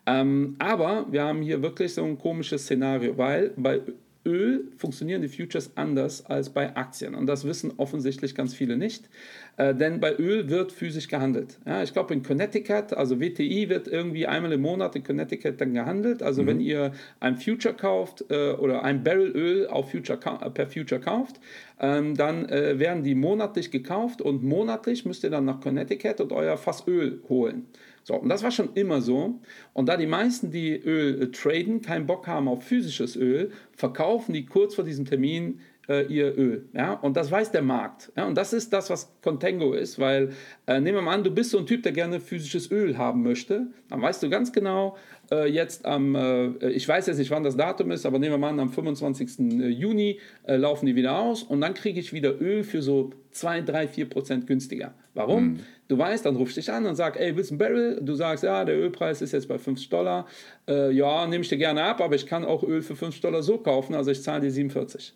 Ähm, aber wir haben hier wirklich so ein komisches Szenario, weil bei Öl funktionieren die Futures anders als bei Aktien. Und das wissen offensichtlich ganz viele nicht. Äh, denn bei Öl wird physisch gehandelt. Ja, ich glaube in Connecticut, also WTI wird irgendwie einmal im Monat in Connecticut dann gehandelt. Also mhm. wenn ihr ein Future kauft äh, oder ein Barrel Öl auf Future, per Future kauft, ähm, dann äh, werden die monatlich gekauft und monatlich müsst ihr dann nach Connecticut und euer Fass Öl holen. So, und das war schon immer so. Und da die meisten, die Öl äh, traden, keinen Bock haben auf physisches Öl, verkaufen die kurz vor diesem Termin äh, ihr Öl. Ja? Und das weiß der Markt. Ja? Und das ist das, was Contango ist, weil äh, nehmen wir mal an, du bist so ein Typ, der gerne physisches Öl haben möchte. Dann weißt du ganz genau, äh, jetzt am, äh, ich weiß jetzt nicht, wann das Datum ist, aber nehmen wir mal an, am 25. Äh, Juni laufen die wieder aus und dann kriege ich wieder Öl für so 2, 3, 4 Prozent günstiger. Warum? Mhm. Du weißt, dann rufst du dich an und sagst, ey, willst du ein Barrel? Du sagst, ja, der Ölpreis ist jetzt bei 50 Dollar. Äh, ja, nehme ich dir gerne ab, aber ich kann auch Öl für 50 Dollar so kaufen, also ich zahle dir 47.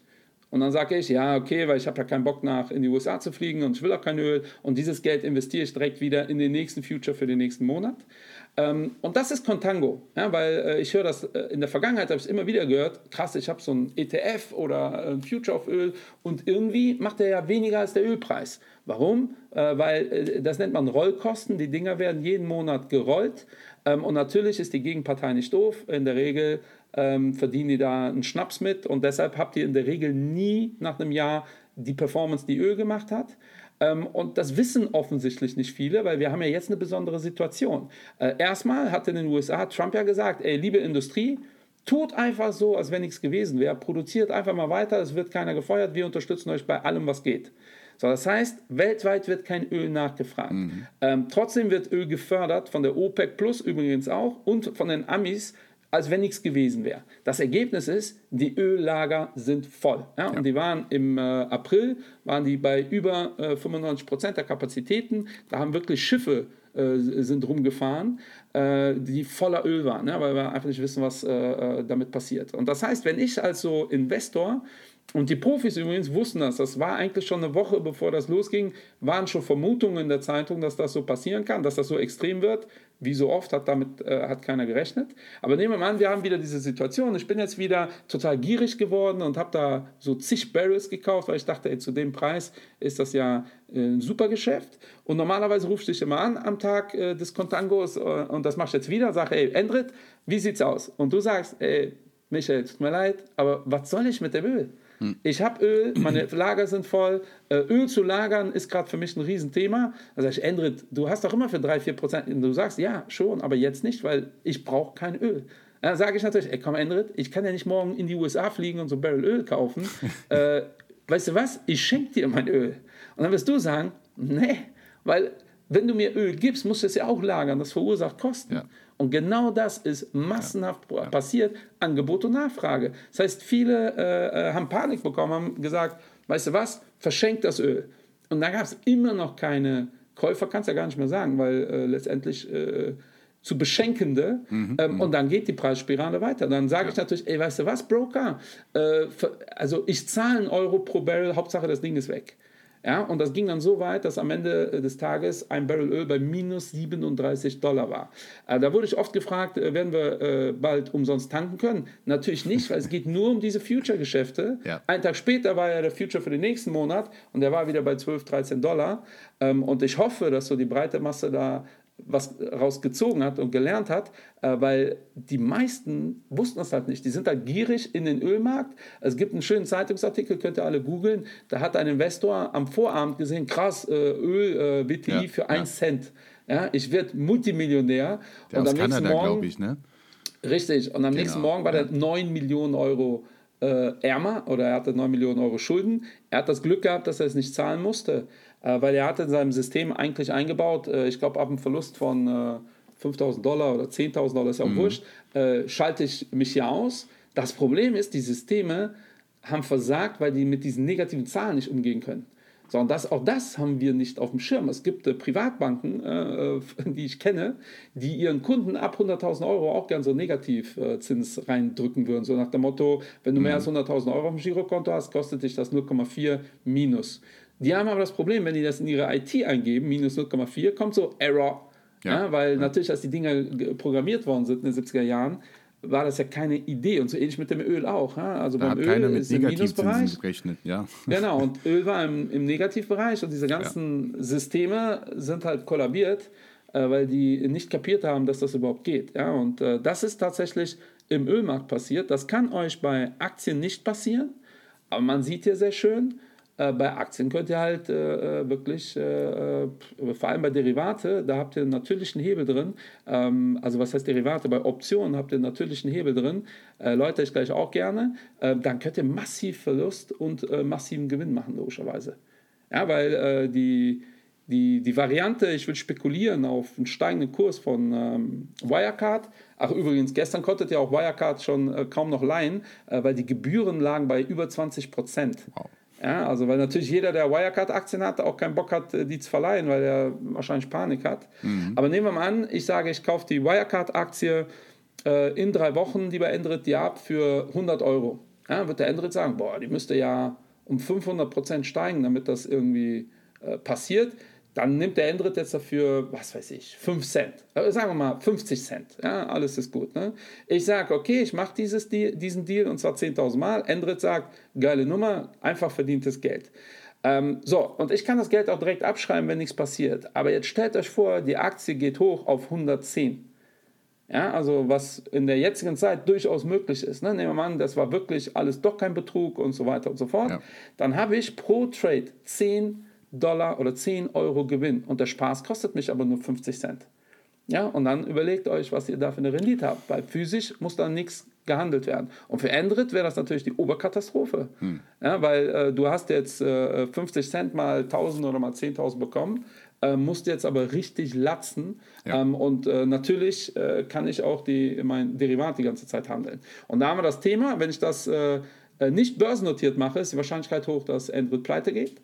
Und dann sage ich, ja, okay, weil ich habe ja keinen Bock nach in die USA zu fliegen und ich will auch kein Öl und dieses Geld investiere ich direkt wieder in den nächsten Future für den nächsten Monat. Ähm, und das ist Contango, ja, weil äh, ich höre das äh, in der Vergangenheit, habe ich es immer wieder gehört, krass, ich habe so ein ETF oder ein Future of Öl und irgendwie macht er ja weniger als der Ölpreis. Warum? Äh, weil äh, das nennt man Rollkosten, die Dinger werden jeden Monat gerollt ähm, und natürlich ist die Gegenpartei nicht doof, in der Regel ähm, verdienen die da einen Schnaps mit und deshalb habt ihr in der Regel nie nach einem Jahr die Performance, die Öl gemacht hat. Ähm, und das wissen offensichtlich nicht viele, weil wir haben ja jetzt eine besondere Situation. Äh, erstmal hat in den USA Trump ja gesagt, ey, liebe Industrie, tut einfach so, als wenn nichts gewesen wäre, produziert einfach mal weiter, es wird keiner gefeuert, wir unterstützen euch bei allem, was geht. So, das heißt, weltweit wird kein Öl nachgefragt. Mhm. Ähm, trotzdem wird Öl gefördert, von der OPEC Plus übrigens auch und von den Amis als wenn nichts gewesen wäre. Das Ergebnis ist, die Öllager sind voll. Ja? Und die waren im äh, April, waren die bei über äh, 95 Prozent der Kapazitäten. Da haben wirklich Schiffe äh, sind rumgefahren, äh, die voller Öl waren, ja? weil wir einfach nicht wissen, was äh, damit passiert. Und das heißt, wenn ich als so Investor und die Profis übrigens wussten das. Das war eigentlich schon eine Woche bevor das losging, waren schon Vermutungen in der Zeitung, dass das so passieren kann, dass das so extrem wird. Wie so oft hat damit äh, hat keiner gerechnet. Aber nehmen wir mal an, wir haben wieder diese Situation. Ich bin jetzt wieder total gierig geworden und habe da so zig Barrels gekauft, weil ich dachte, ey, zu dem Preis ist das ja äh, ein super Geschäft. Und normalerweise rufst du dich immer an am Tag äh, des Contangos äh, und das machst du jetzt wieder. Sag, ey, Endrit, wie sieht's aus? Und du sagst, ey, Michael, tut mir leid, aber was soll ich mit dem Öl? Hm. Ich habe Öl, meine Lager sind voll. Äh, Öl zu lagern ist gerade für mich ein Riesenthema. Sage ich, Endrit, du hast doch immer für 3, 4 Prozent. Du sagst, ja, schon, aber jetzt nicht, weil ich brauche kein Öl. Dann sage ich natürlich, ey, komm, Endrit, ich kann ja nicht morgen in die USA fliegen und so Barrel Öl kaufen. äh, weißt du was? Ich schenke dir mein Öl. Und dann wirst du sagen, nee, weil wenn du mir Öl gibst, musst du es ja auch lagern. Das verursacht Kosten. Ja. Und genau das ist massenhaft ja. passiert, Angebot und Nachfrage. Das heißt, viele äh, äh, haben Panik bekommen, haben gesagt, weißt du was, verschenkt das Öl. Und da gab es immer noch keine Käufer, kannst du ja gar nicht mehr sagen, weil äh, letztendlich äh, zu beschenkende mhm, ähm, mhm. und dann geht die Preisspirale weiter. Dann sage ja. ich natürlich, ey, weißt du was, Broker, äh, für, also ich zahle einen Euro pro Barrel, Hauptsache das Ding ist weg. Ja, und das ging dann so weit, dass am Ende äh, des Tages ein Barrel Öl bei minus 37 Dollar war. Äh, da wurde ich oft gefragt, äh, werden wir bald umsonst tanken können? Natürlich nicht, weil es geht nur um diese Future-Geschäfte. Ja. Einen Tag später war ja der Future für den nächsten Monat und der war wieder bei 12, 13 Dollar. Ähm, und ich hoffe, dass so die breite Masse da was rausgezogen hat und gelernt hat, äh, weil die meisten wussten das halt nicht. Die sind halt gierig in den Ölmarkt. Es gibt einen schönen Zeitungsartikel, könnt ihr alle googeln. Da hat ein Investor am Vorabend gesehen, krass, äh, Öl, äh, BTI ja, für 1 ja. Cent. Ja, ich werde Multimillionär. Der und am nächsten Kanada, Morgen, ich, ne? Richtig. Und am genau, nächsten Morgen war ja. der 9 Millionen Euro äh, ärmer oder er hatte 9 Millionen Euro Schulden. Er hat das Glück gehabt, dass er es nicht zahlen musste. Äh, weil er hat in seinem System eigentlich eingebaut, äh, ich glaube, ab einem Verlust von 5000 äh, Dollar oder 10.000 Dollar, ist ja auch mhm. wurscht, schalte ich mich hier aus. Das Problem ist, die Systeme haben versagt, weil die mit diesen negativen Zahlen nicht umgehen können. So, und das, auch das haben wir nicht auf dem Schirm. Es gibt äh, Privatbanken, äh, die ich kenne, die ihren Kunden ab 100.000 Euro auch gern so Negativzins äh, reindrücken würden. So nach dem Motto, wenn du mehr mhm. als 100.000 Euro auf dem Girokonto hast, kostet dich das 0,4 minus. Die haben aber das Problem, wenn die das in ihre IT eingeben, minus 0,4, kommt so Error. Ja. ja weil ja. natürlich, als die Dinger programmiert worden sind in den 70er Jahren, war das ja keine Idee. Und so ähnlich mit dem Öl auch. Ja? Also da beim Öl ist im Minusbereich. Gerechnet, ja. Genau, und Öl war im, im Negativbereich und diese ganzen Systeme sind halt kollabiert, äh, weil die nicht kapiert haben, dass das überhaupt geht. Ja? Und äh, das ist tatsächlich im Ölmarkt passiert. Das kann euch bei Aktien nicht passieren, aber man sieht hier sehr schön, äh, bei Aktien könnt ihr halt äh, äh wirklich, äh, äh, vor allem bei Derivate, da habt ihr einen natürlichen Hebel drin. Ähm, also was heißt Derivate? Bei Optionen habt ihr einen natürlichen Hebel drin. Leute, ich gleich auch gerne. dann könnt ihr massiv Verlust und massiven Gewinn machen, logischerweise. Ja, weil die, die, die Variante, ich will spekulieren auf einen steigenden Kurs von ähm, Wirecard. Ach übrigens, gestern konntet ihr auch Wirecard schon kaum noch leihen, weil die Gebühren lagen bei über 20 Prozent. Wow. Ja, also weil natürlich jeder, der Wirecard-Aktien hat, auch keinen Bock hat, die zu verleihen, weil er wahrscheinlich Panik hat. Mhm. Aber nehmen wir mal an, ich sage, ich kaufe die Wirecard-Aktie äh, in drei Wochen, die bei Endrit die ab, für 100 Euro. Ja, wird der Endrit sagen, boah, die müsste ja um 500 Prozent steigen, damit das irgendwie äh, passiert. Dann nimmt der Endrit jetzt dafür, was weiß ich, 5 Cent. Sagen wir mal 50 Cent. Ja, alles ist gut. Ne? Ich sage, okay, ich mache diesen Deal und zwar 10.000 Mal. Endrit sagt, geile Nummer, einfach verdientes Geld. Ähm, so, und ich kann das Geld auch direkt abschreiben, wenn nichts passiert. Aber jetzt stellt euch vor, die Aktie geht hoch auf 110. Ja, also was in der jetzigen Zeit durchaus möglich ist. Ne? Nehmen wir mal an, das war wirklich alles doch kein Betrug und so weiter und so fort. Ja. Dann habe ich pro Trade 10 Dollar oder 10 Euro Gewinn und der Spaß kostet mich aber nur 50 Cent. Ja, und dann überlegt euch, was ihr da für eine Rendite habt, weil physisch muss da nichts gehandelt werden. Und für Endrit wäre das natürlich die Oberkatastrophe. Hm. Ja, weil äh, du hast jetzt äh, 50 Cent mal 1000 oder mal 10.000 bekommen äh, musste jetzt aber richtig latzen. Ja. Ähm, und äh, natürlich äh, kann ich auch die, mein Derivat die ganze Zeit handeln. Und da haben wir das Thema, wenn ich das äh, nicht börsennotiert mache, ist die Wahrscheinlichkeit hoch, dass Android pleite geht.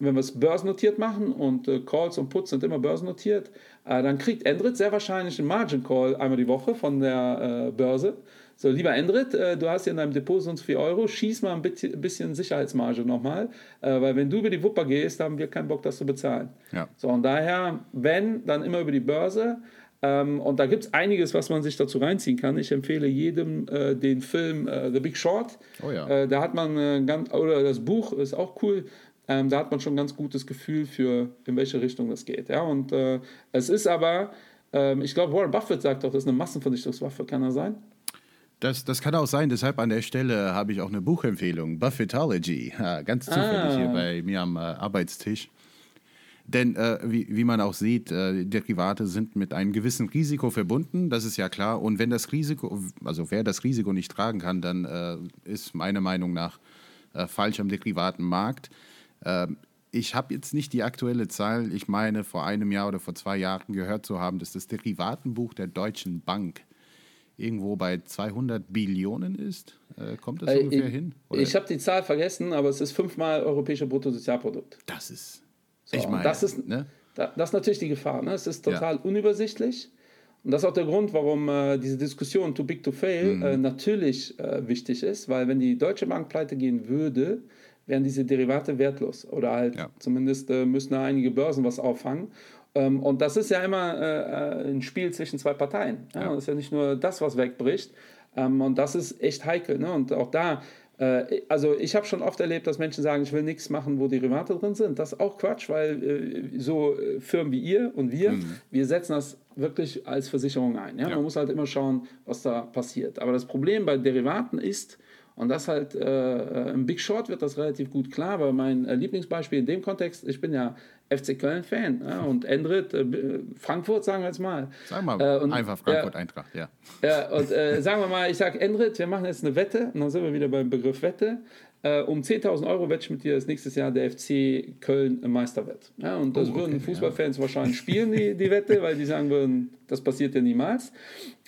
Wenn wir es börsennotiert machen und äh, Calls und Puts sind immer börsennotiert, dann kriegt Android sehr wahrscheinlich einen Margin Call einmal die Woche von der Börse. So, lieber Endrit, äh, du hast hier in deinem Depot sonst 4 Euro, schieß mal ein bisschen Sicherheitsmarge nochmal, äh, weil wenn du über die Wupper gehst, haben wir keinen Bock, das zu bezahlen. Ja. So, und daher, wenn, dann immer über die Börse. Ähm, und da gibt es einiges, was man sich dazu reinziehen kann. Ich empfehle jedem äh, den Film äh, The Big Short. Oh ja. Äh, da hat man äh, ganz, oder das Buch ist auch cool. Ähm, da hat man schon ein ganz gutes Gefühl für, in welche Richtung das geht. Ja? Und äh, es ist aber, ähm, ich glaube, Warren Buffett sagt doch, das ist eine Massenvernichtungswaffe, kann er sein? Das, das kann auch sein, deshalb an der Stelle habe ich auch eine Buchempfehlung, Buffetology, ganz zufällig ah. hier bei mir am äh, Arbeitstisch. Denn äh, wie, wie man auch sieht, äh, Derivate sind mit einem gewissen Risiko verbunden, das ist ja klar. Und wenn das Risiko, also wer das Risiko nicht tragen kann, dann äh, ist meiner Meinung nach äh, falsch am Derivatenmarkt. Ähm, ich habe jetzt nicht die aktuelle Zahl, ich meine vor einem Jahr oder vor zwei Jahren gehört zu haben, dass das Derivatenbuch der Deutschen Bank irgendwo bei 200 Billionen ist? Äh, kommt das äh, ungefähr ich, hin? Oder? Ich habe die Zahl vergessen, aber es ist fünfmal europäische Bruttosozialprodukt. Das ist. So, ich meine, das ist, ne? das ist natürlich die Gefahr. Ne? Es ist total ja. unübersichtlich. Und das ist auch der Grund, warum äh, diese Diskussion too big to fail mhm. äh, natürlich äh, wichtig ist, weil wenn die Deutsche Bank pleite gehen würde, wären diese Derivate wertlos. Oder halt ja. zumindest äh, müssen da einige Börsen was auffangen. Ähm, und das ist ja immer äh, äh, ein Spiel zwischen zwei Parteien. Ja? Ja. Das ist ja nicht nur das, was wegbricht. Ähm, und das ist echt heikel. Ne? Und auch da, äh, also ich habe schon oft erlebt, dass Menschen sagen, ich will nichts machen, wo Derivate drin sind. Das ist auch Quatsch, weil äh, so äh, Firmen wie ihr und wir, mhm. wir setzen das wirklich als Versicherung ein. Man muss halt immer schauen, was da passiert. Aber das Problem bei Derivaten ist, und das halt äh, im Big Short wird das relativ gut klar, aber mein äh, Lieblingsbeispiel in dem Kontext, ich bin ja FC Köln-Fan ja, und Endrit, äh, Frankfurt, sagen wir jetzt mal. Sagen wir mal, äh, und, einfach Frankfurt-Eintracht, ja. Ja, und äh, sagen wir mal, ich sage Endrit, wir machen jetzt eine Wette, und dann sind wir wieder beim Begriff Wette. Äh, um 10.000 Euro wette ich mit dir, dass nächstes Jahr der FC Köln Meister wird. Ja, und das oh, okay, würden Fußballfans ja. wahrscheinlich spielen, die, die Wette, weil die sagen würden, das passiert ja niemals.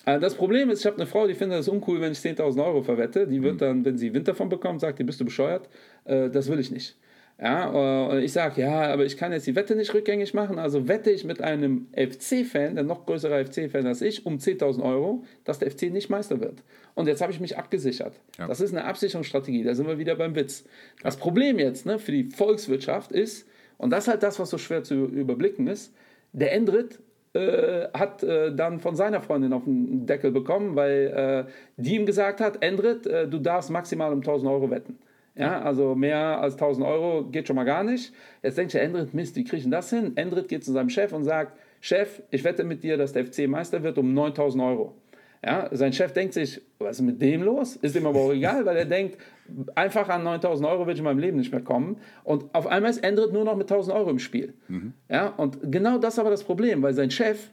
Äh, das Problem ist, ich habe eine Frau, die findet das uncool, wenn ich 10.000 Euro verwette. Die wird mhm. dann, wenn sie Wind davon bekommt, sagt, die bist du bescheuert. Äh, das will ich nicht. Ja, und ich sage, ja, aber ich kann jetzt die Wette nicht rückgängig machen, also wette ich mit einem FC-Fan, der noch größere FC-Fan als ich, um 10.000 Euro, dass der FC nicht Meister wird. Und jetzt habe ich mich abgesichert. Ja. Das ist eine Absicherungsstrategie, da sind wir wieder beim Witz. Das Problem jetzt ne, für die Volkswirtschaft ist, und das ist halt das, was so schwer zu überblicken ist, der Endrit äh, hat äh, dann von seiner Freundin auf den Deckel bekommen, weil äh, die ihm gesagt hat, Endrit, äh, du darfst maximal um 1000 Euro wetten. Ja, also mehr als 1000 Euro geht schon mal gar nicht. Jetzt denkt der Endrit, Mist, wie kriegen das hin? Endrit geht zu seinem Chef und sagt, Chef, ich wette mit dir, dass der FC Meister wird um 9000 Euro. Ja, sein Chef denkt sich, was ist mit dem los? Ist ihm aber auch egal, weil er denkt, einfach an 9000 Euro wird in meinem Leben nicht mehr kommen. Und auf einmal ist Endrit nur noch mit 1000 Euro im Spiel. Mhm. Ja, und genau das ist aber das Problem, weil sein Chef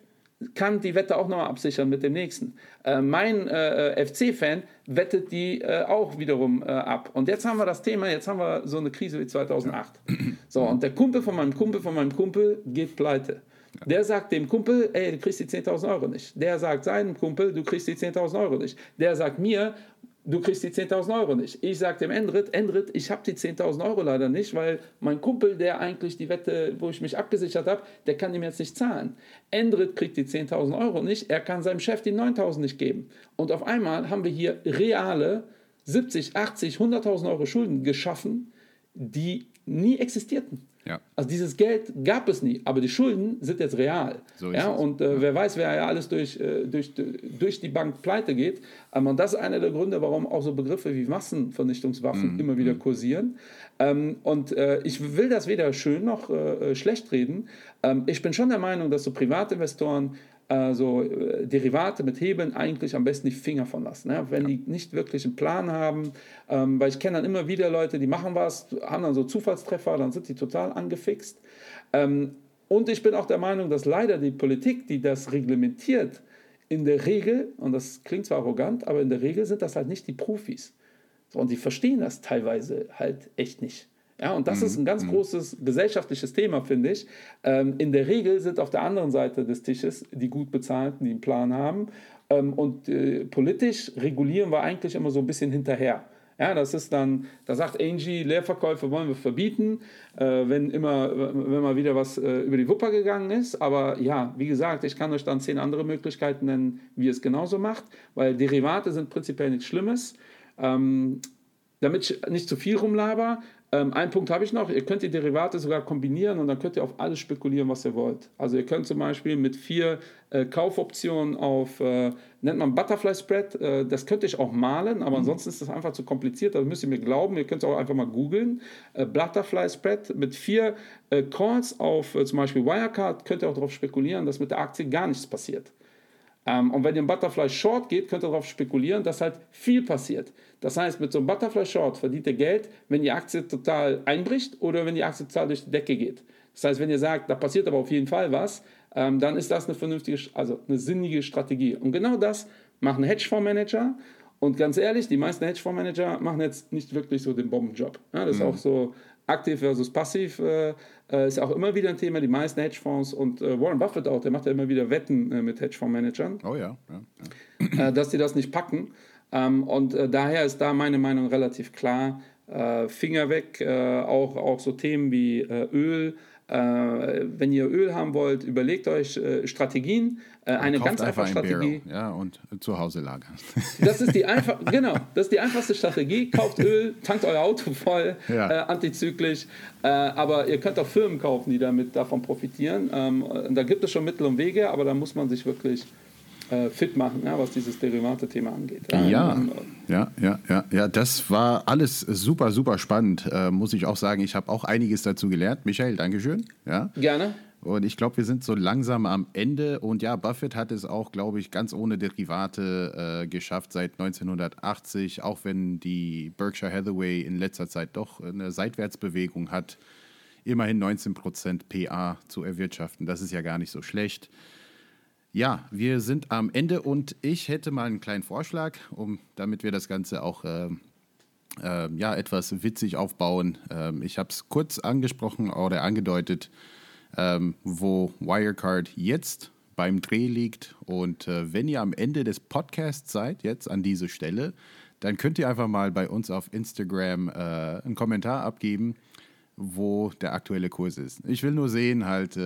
kann die Wette auch nochmal absichern mit dem nächsten. Äh, mein äh, FC-Fan wettet die äh, auch wiederum äh, ab. Und jetzt haben wir das Thema, jetzt haben wir so eine Krise wie 2008. So, und der Kumpel von meinem Kumpel von meinem Kumpel geht pleite. Der sagt dem Kumpel, ey, du kriegst die 10.000 Euro nicht. Der sagt seinem Kumpel, du kriegst die 10.000 Euro nicht. Der sagt mir, du kriegst die 10.000 Euro nicht. Ich sage dem Endrit, Endrit, ich habe die 10.000 Euro leider nicht, weil mein Kumpel, der eigentlich die Wette, wo ich mich abgesichert habe, der kann ihm jetzt nicht zahlen. Endrit kriegt die 10.000 Euro nicht, er kann seinem Chef die 9.000 nicht geben. Und auf einmal haben wir hier reale 70, 80, 100.000 Euro Schulden geschaffen, die nie existierten. Ja. Also dieses Geld gab es nie, aber die Schulden sind jetzt real. So ja, und äh, wer weiß, wer ja alles durch, äh, durch, durch die Bank pleite geht. Ähm, und das ist einer der Gründe, warum auch so Begriffe wie Massenvernichtungswaffen Mhm. immer wieder kursieren. Ähm, und äh, ich will das weder schön noch äh, schlecht reden. Ähm, ich bin schon der Meinung, dass so Privatinvestoren äh, so äh, Derivate mit Hebeln eigentlich am besten die Finger von lassen. Ne? Wenn die nicht wirklich einen Plan haben, ähm, weil ich kenne dann immer wieder Leute, die machen was, haben dann so Zufallstreffer, dann sind die total angefixt. Ähm, und ich bin auch der Meinung, dass leider die Politik, die das reglementiert, in der Regel, und das klingt zwar arrogant, aber in der Regel sind das halt nicht die Profis. So, und die verstehen das teilweise halt echt nicht. Ja, und das ist ein ganz großes gesellschaftliches Thema, finde ich. Ähm, in der Regel sind auf der anderen Seite des Tisches die gut bezahlten, die einen Plan haben. Ähm, und äh, politisch regulieren wir eigentlich immer so ein bisschen hinterher. Ja, das ist dann, da sagt Angie, Leerverkäufe wollen wir verbieten, äh, wenn immer, wenn mal wieder was äh, über die Wupper gegangen ist. Aber ja, wie gesagt, ich kann euch dann zehn andere Möglichkeiten nennen, wie ihr es genauso macht, weil Derivate sind prinzipiell nichts Schlimmes. Ähm, damit ich nicht zu viel rumlaber, ähm, einen Punkt habe ich noch, ihr könnt die Derivate sogar kombinieren und dann könnt ihr auf alles spekulieren, was ihr wollt. Also ihr könnt zum Beispiel mit vier äh, Kaufoptionen auf, äh, nennt man Butterfly Spread, äh, das könnte ich auch malen, aber ansonsten ist das einfach zu kompliziert, da müsst ihr mir glauben, ihr könnt es auch einfach mal googeln. Äh, Butterfly Spread mit vier äh, Calls auf äh, zum Beispiel Wirecard könnt ihr auch darauf spekulieren, dass mit der Aktie gar nichts passiert. Ähm, und wenn ihr im Butterfly Short geht, könnt ihr darauf spekulieren, dass halt viel passiert. Das heißt, mit so einem Butterfly Short verdient ihr Geld, wenn die Aktie total einbricht oder wenn die Aktie total durch die Decke geht. Das heißt, wenn ihr sagt, da passiert aber auf jeden Fall was, ähm, dann ist das eine vernünftige, also eine sinnige Strategie. Und genau das machen Hedgefondsmanager. Und ganz ehrlich, die meisten Hedgefondsmanager machen jetzt nicht wirklich so den Bombenjob. Das ist auch so aktiv versus passiv äh, ist auch immer wieder ein Thema. Die meisten Hedgefonds und äh, Warren Buffett auch, der macht ja immer wieder Wetten äh, mit Hedgefondsmanagern Oh ja. ja, ja. äh, dass die das nicht packen. Ähm, und äh, daher ist da meine Meinung relativ klar. Äh, Finger weg, auch, auch so Themen wie Öl. Äh, wenn ihr Öl haben wollt, überlegt euch äh, Strategien. Äh, eine ganz einfach einfache ein Strategie. Barrel, ja, und zu Hause lagern. Das ist die einfach, genau, das ist die einfachste Strategie. Kauft Öl, tankt euer Auto voll, Ja. äh, antizyklisch. Äh, aber ihr könnt auch Firmen kaufen, die damit davon profitieren. Ähm, da gibt es schon Mittel und Wege, aber da muss man sich wirklich äh, fit machen, ja, was dieses Derivate-Thema angeht. Ja, Ähm, ja, ja, ja, ja, das war alles super, super spannend, äh, muss ich auch sagen. Ich habe auch einiges dazu gelernt. Michael, Dankeschön. Ja. Gerne. Und ich glaube, wir sind so langsam am Ende. Und ja, Buffett hat es auch, glaube ich, ganz ohne Derivate äh, geschafft seit 1980, auch wenn die Berkshire Hathaway in letzter Zeit doch eine Seitwärtsbewegung hat, immerhin 19% PA zu erwirtschaften. Das ist ja gar nicht so schlecht. Ja, wir sind am Ende und ich hätte mal einen kleinen Vorschlag, um, damit wir das Ganze auch ähm, ähm, ja, etwas witzig aufbauen. Ähm, ich habe es kurz angesprochen oder angedeutet, ähm, wo Wirecard jetzt beim Dreh liegt. Und äh, wenn ihr am Ende des Podcasts seid, jetzt an dieser Stelle, dann könnt ihr einfach mal bei uns auf Instagram äh, einen Kommentar abgeben, wo der aktuelle Kurs ist. Ich will nur sehen, halt, äh,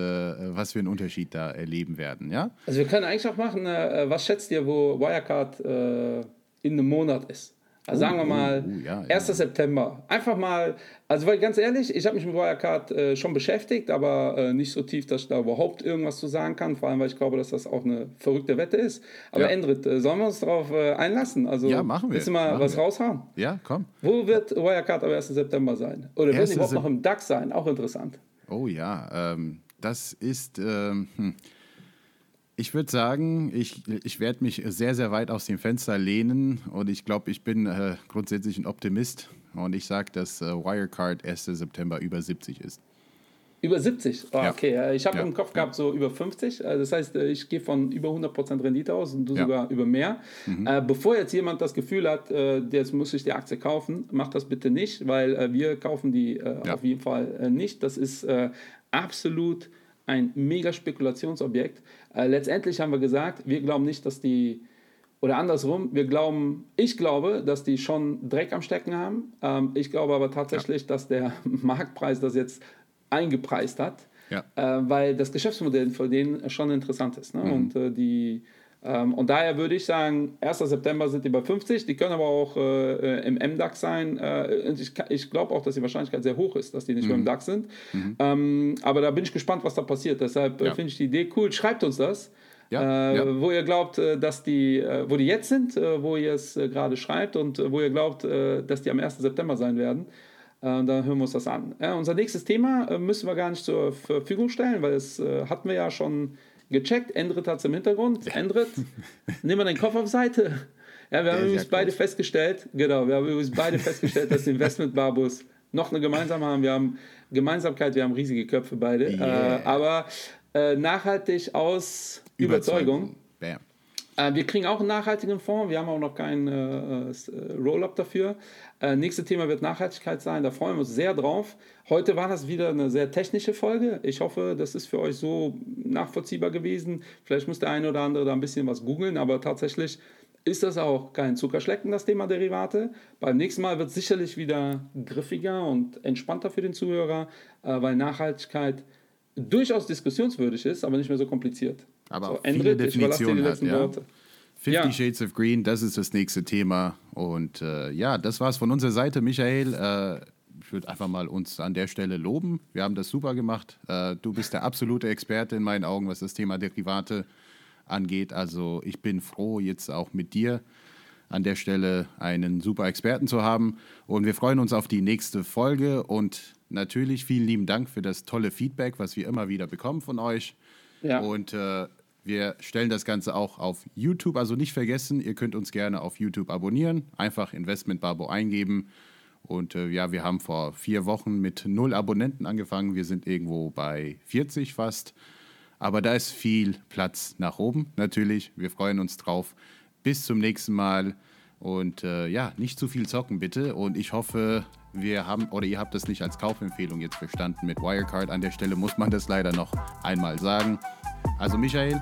was für einen Unterschied da erleben werden, ja? Also wir können eigentlich auch machen, äh, was schätzt ihr, wo Wirecard äh, in einem Monat ist? Also sagen wir oh, mal, oh, ja, 1. September. Einfach mal, also weil ganz ehrlich, ich habe mich mit Wirecard äh, schon beschäftigt, aber äh, nicht so tief, dass ich da überhaupt irgendwas zu sagen kann. Vor allem, weil ich glaube, dass das auch eine verrückte Wette ist. Aber Ja. Endrit, äh, sollen wir uns darauf äh, einlassen? Also, Ja, machen wir. Willst du mal Machen was wir. raushauen? Ja, komm. Wo wird Wirecard am 1. September sein? Oder wird 1. die überhaupt noch im DAX sein? Auch interessant. Oh ja, ähm, das ist, ähm, hm. Ich würde sagen, ich, ich werde mich sehr, sehr weit aus dem Fenster lehnen und ich glaube, ich bin äh, grundsätzlich ein Optimist und ich sage, dass äh, Wirecard 1. September über 70 ist. Über 70? Oh, Ja. Okay, ich habe Ja. im Kopf gehabt so über 50. Äh, Das heißt, äh, ich gehe von über 100% Rendite aus und du Ja. Mhm. sogar über mehr. Äh, bevor jetzt jemand das Gefühl hat, jetzt muss ich die Aktie kaufen, macht das bitte nicht, weil wir kaufen die auf jeden Fall nicht. Das ist absolut ein mega Spekulationsobjekt. Äh, letztendlich haben wir gesagt, wir glauben nicht, dass die oder andersrum, wir glauben, ich glaube, dass die schon Dreck am Stecken haben. Ähm, ich glaube aber tatsächlich, dass der Marktpreis das jetzt eingepreist hat, Ja. äh, weil das Geschäftsmodell von denen schon interessant ist. Ne? Und äh, die und daher würde ich sagen, 1. September sind die bei 50, die können aber auch äh, im MDAX sein. Äh, ich ich glaube auch, dass die Wahrscheinlichkeit sehr hoch ist, dass die nicht mhm. mehr im DAX sind. Mhm. Ähm, aber da bin ich gespannt, was da passiert. Deshalb äh, ja. finde ich die Idee cool. Schreibt uns das. Ja, äh, ja. wo ihr glaubt, äh, dass die, äh, wo die jetzt sind, wo ihr es gerade schreibt und wo ihr glaubt, dass die am 1. September sein werden. Äh, da hören wir uns das an. Äh, unser nächstes Thema äh, müssen wir gar nicht zur Verfügung stellen, weil es hatten wir ja schon gecheckt. Endrit hat es im Hintergrund. Ja. Endrit, nimm mal den Kopf auf Seite. Ja, wir haben übrigens beide festgestellt, genau, wir haben übrigens beide festgestellt, dass die Investment-Barbus noch eine gemeinsame haben. Wir haben Gemeinsamkeit, wir haben riesige Köpfe beide. Yeah. Äh, aber äh, nachhaltig aus Überzeugung. Überzeugung. Äh, wir kriegen auch einen nachhaltigen Fonds. Wir haben auch noch keinen äh, äh, Roll-up dafür. Äh, nächste Thema wird Nachhaltigkeit sein. Da freuen wir uns sehr drauf. Heute war das wieder eine sehr technische Folge. Ich hoffe, das ist für euch so nachvollziehbar gewesen. Vielleicht muss der eine oder andere da ein bisschen was googeln, aber tatsächlich ist das auch kein Zuckerschlecken, das Thema Derivate. Beim nächsten Mal wird es sicherlich wieder griffiger und entspannter für den Zuhörer, äh, weil Nachhaltigkeit durchaus diskussionswürdig ist, aber nicht mehr so kompliziert. Aber so, viele Definitionen hat, ja. Worte. 50 ja. Shades of Green, das ist das nächste Thema. Und äh, ja, das war's von unserer Seite, Michael. Äh, ich würde einfach mal uns an der Stelle loben. Wir haben das super gemacht. Äh, du bist der absolute Experte in meinen Augen, was das Thema Derivate angeht. Also ich bin froh, jetzt auch mit dir an der Stelle einen super Experten zu haben. Und wir freuen uns auf die nächste Folge. Und natürlich vielen lieben Dank für das tolle Feedback, was wir immer wieder bekommen von euch. Ja. Und äh, wir stellen das Ganze auch auf YouTube. Also nicht vergessen, ihr könnt uns gerne auf YouTube abonnieren. Einfach Investment Babo eingeben. Und äh, ja, wir haben vor vier Wochen mit null Abonnenten angefangen. Wir sind irgendwo bei 40 fast. Aber da ist viel Platz nach oben, natürlich. Wir freuen uns drauf. Bis zum nächsten Mal. Und äh, ja, nicht zu viel zocken, bitte. Und ich hoffe, wir haben, oder ihr habt das nicht als Kaufempfehlung jetzt verstanden mit Wirecard. An der Stelle muss man das leider noch einmal sagen. Also Michael,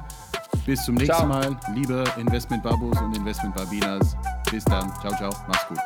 bis zum nächsten ciao. Mal. Liebe Investment Babos und Investment Babinas. Bis dann. Ciao, ciao. Mach's gut.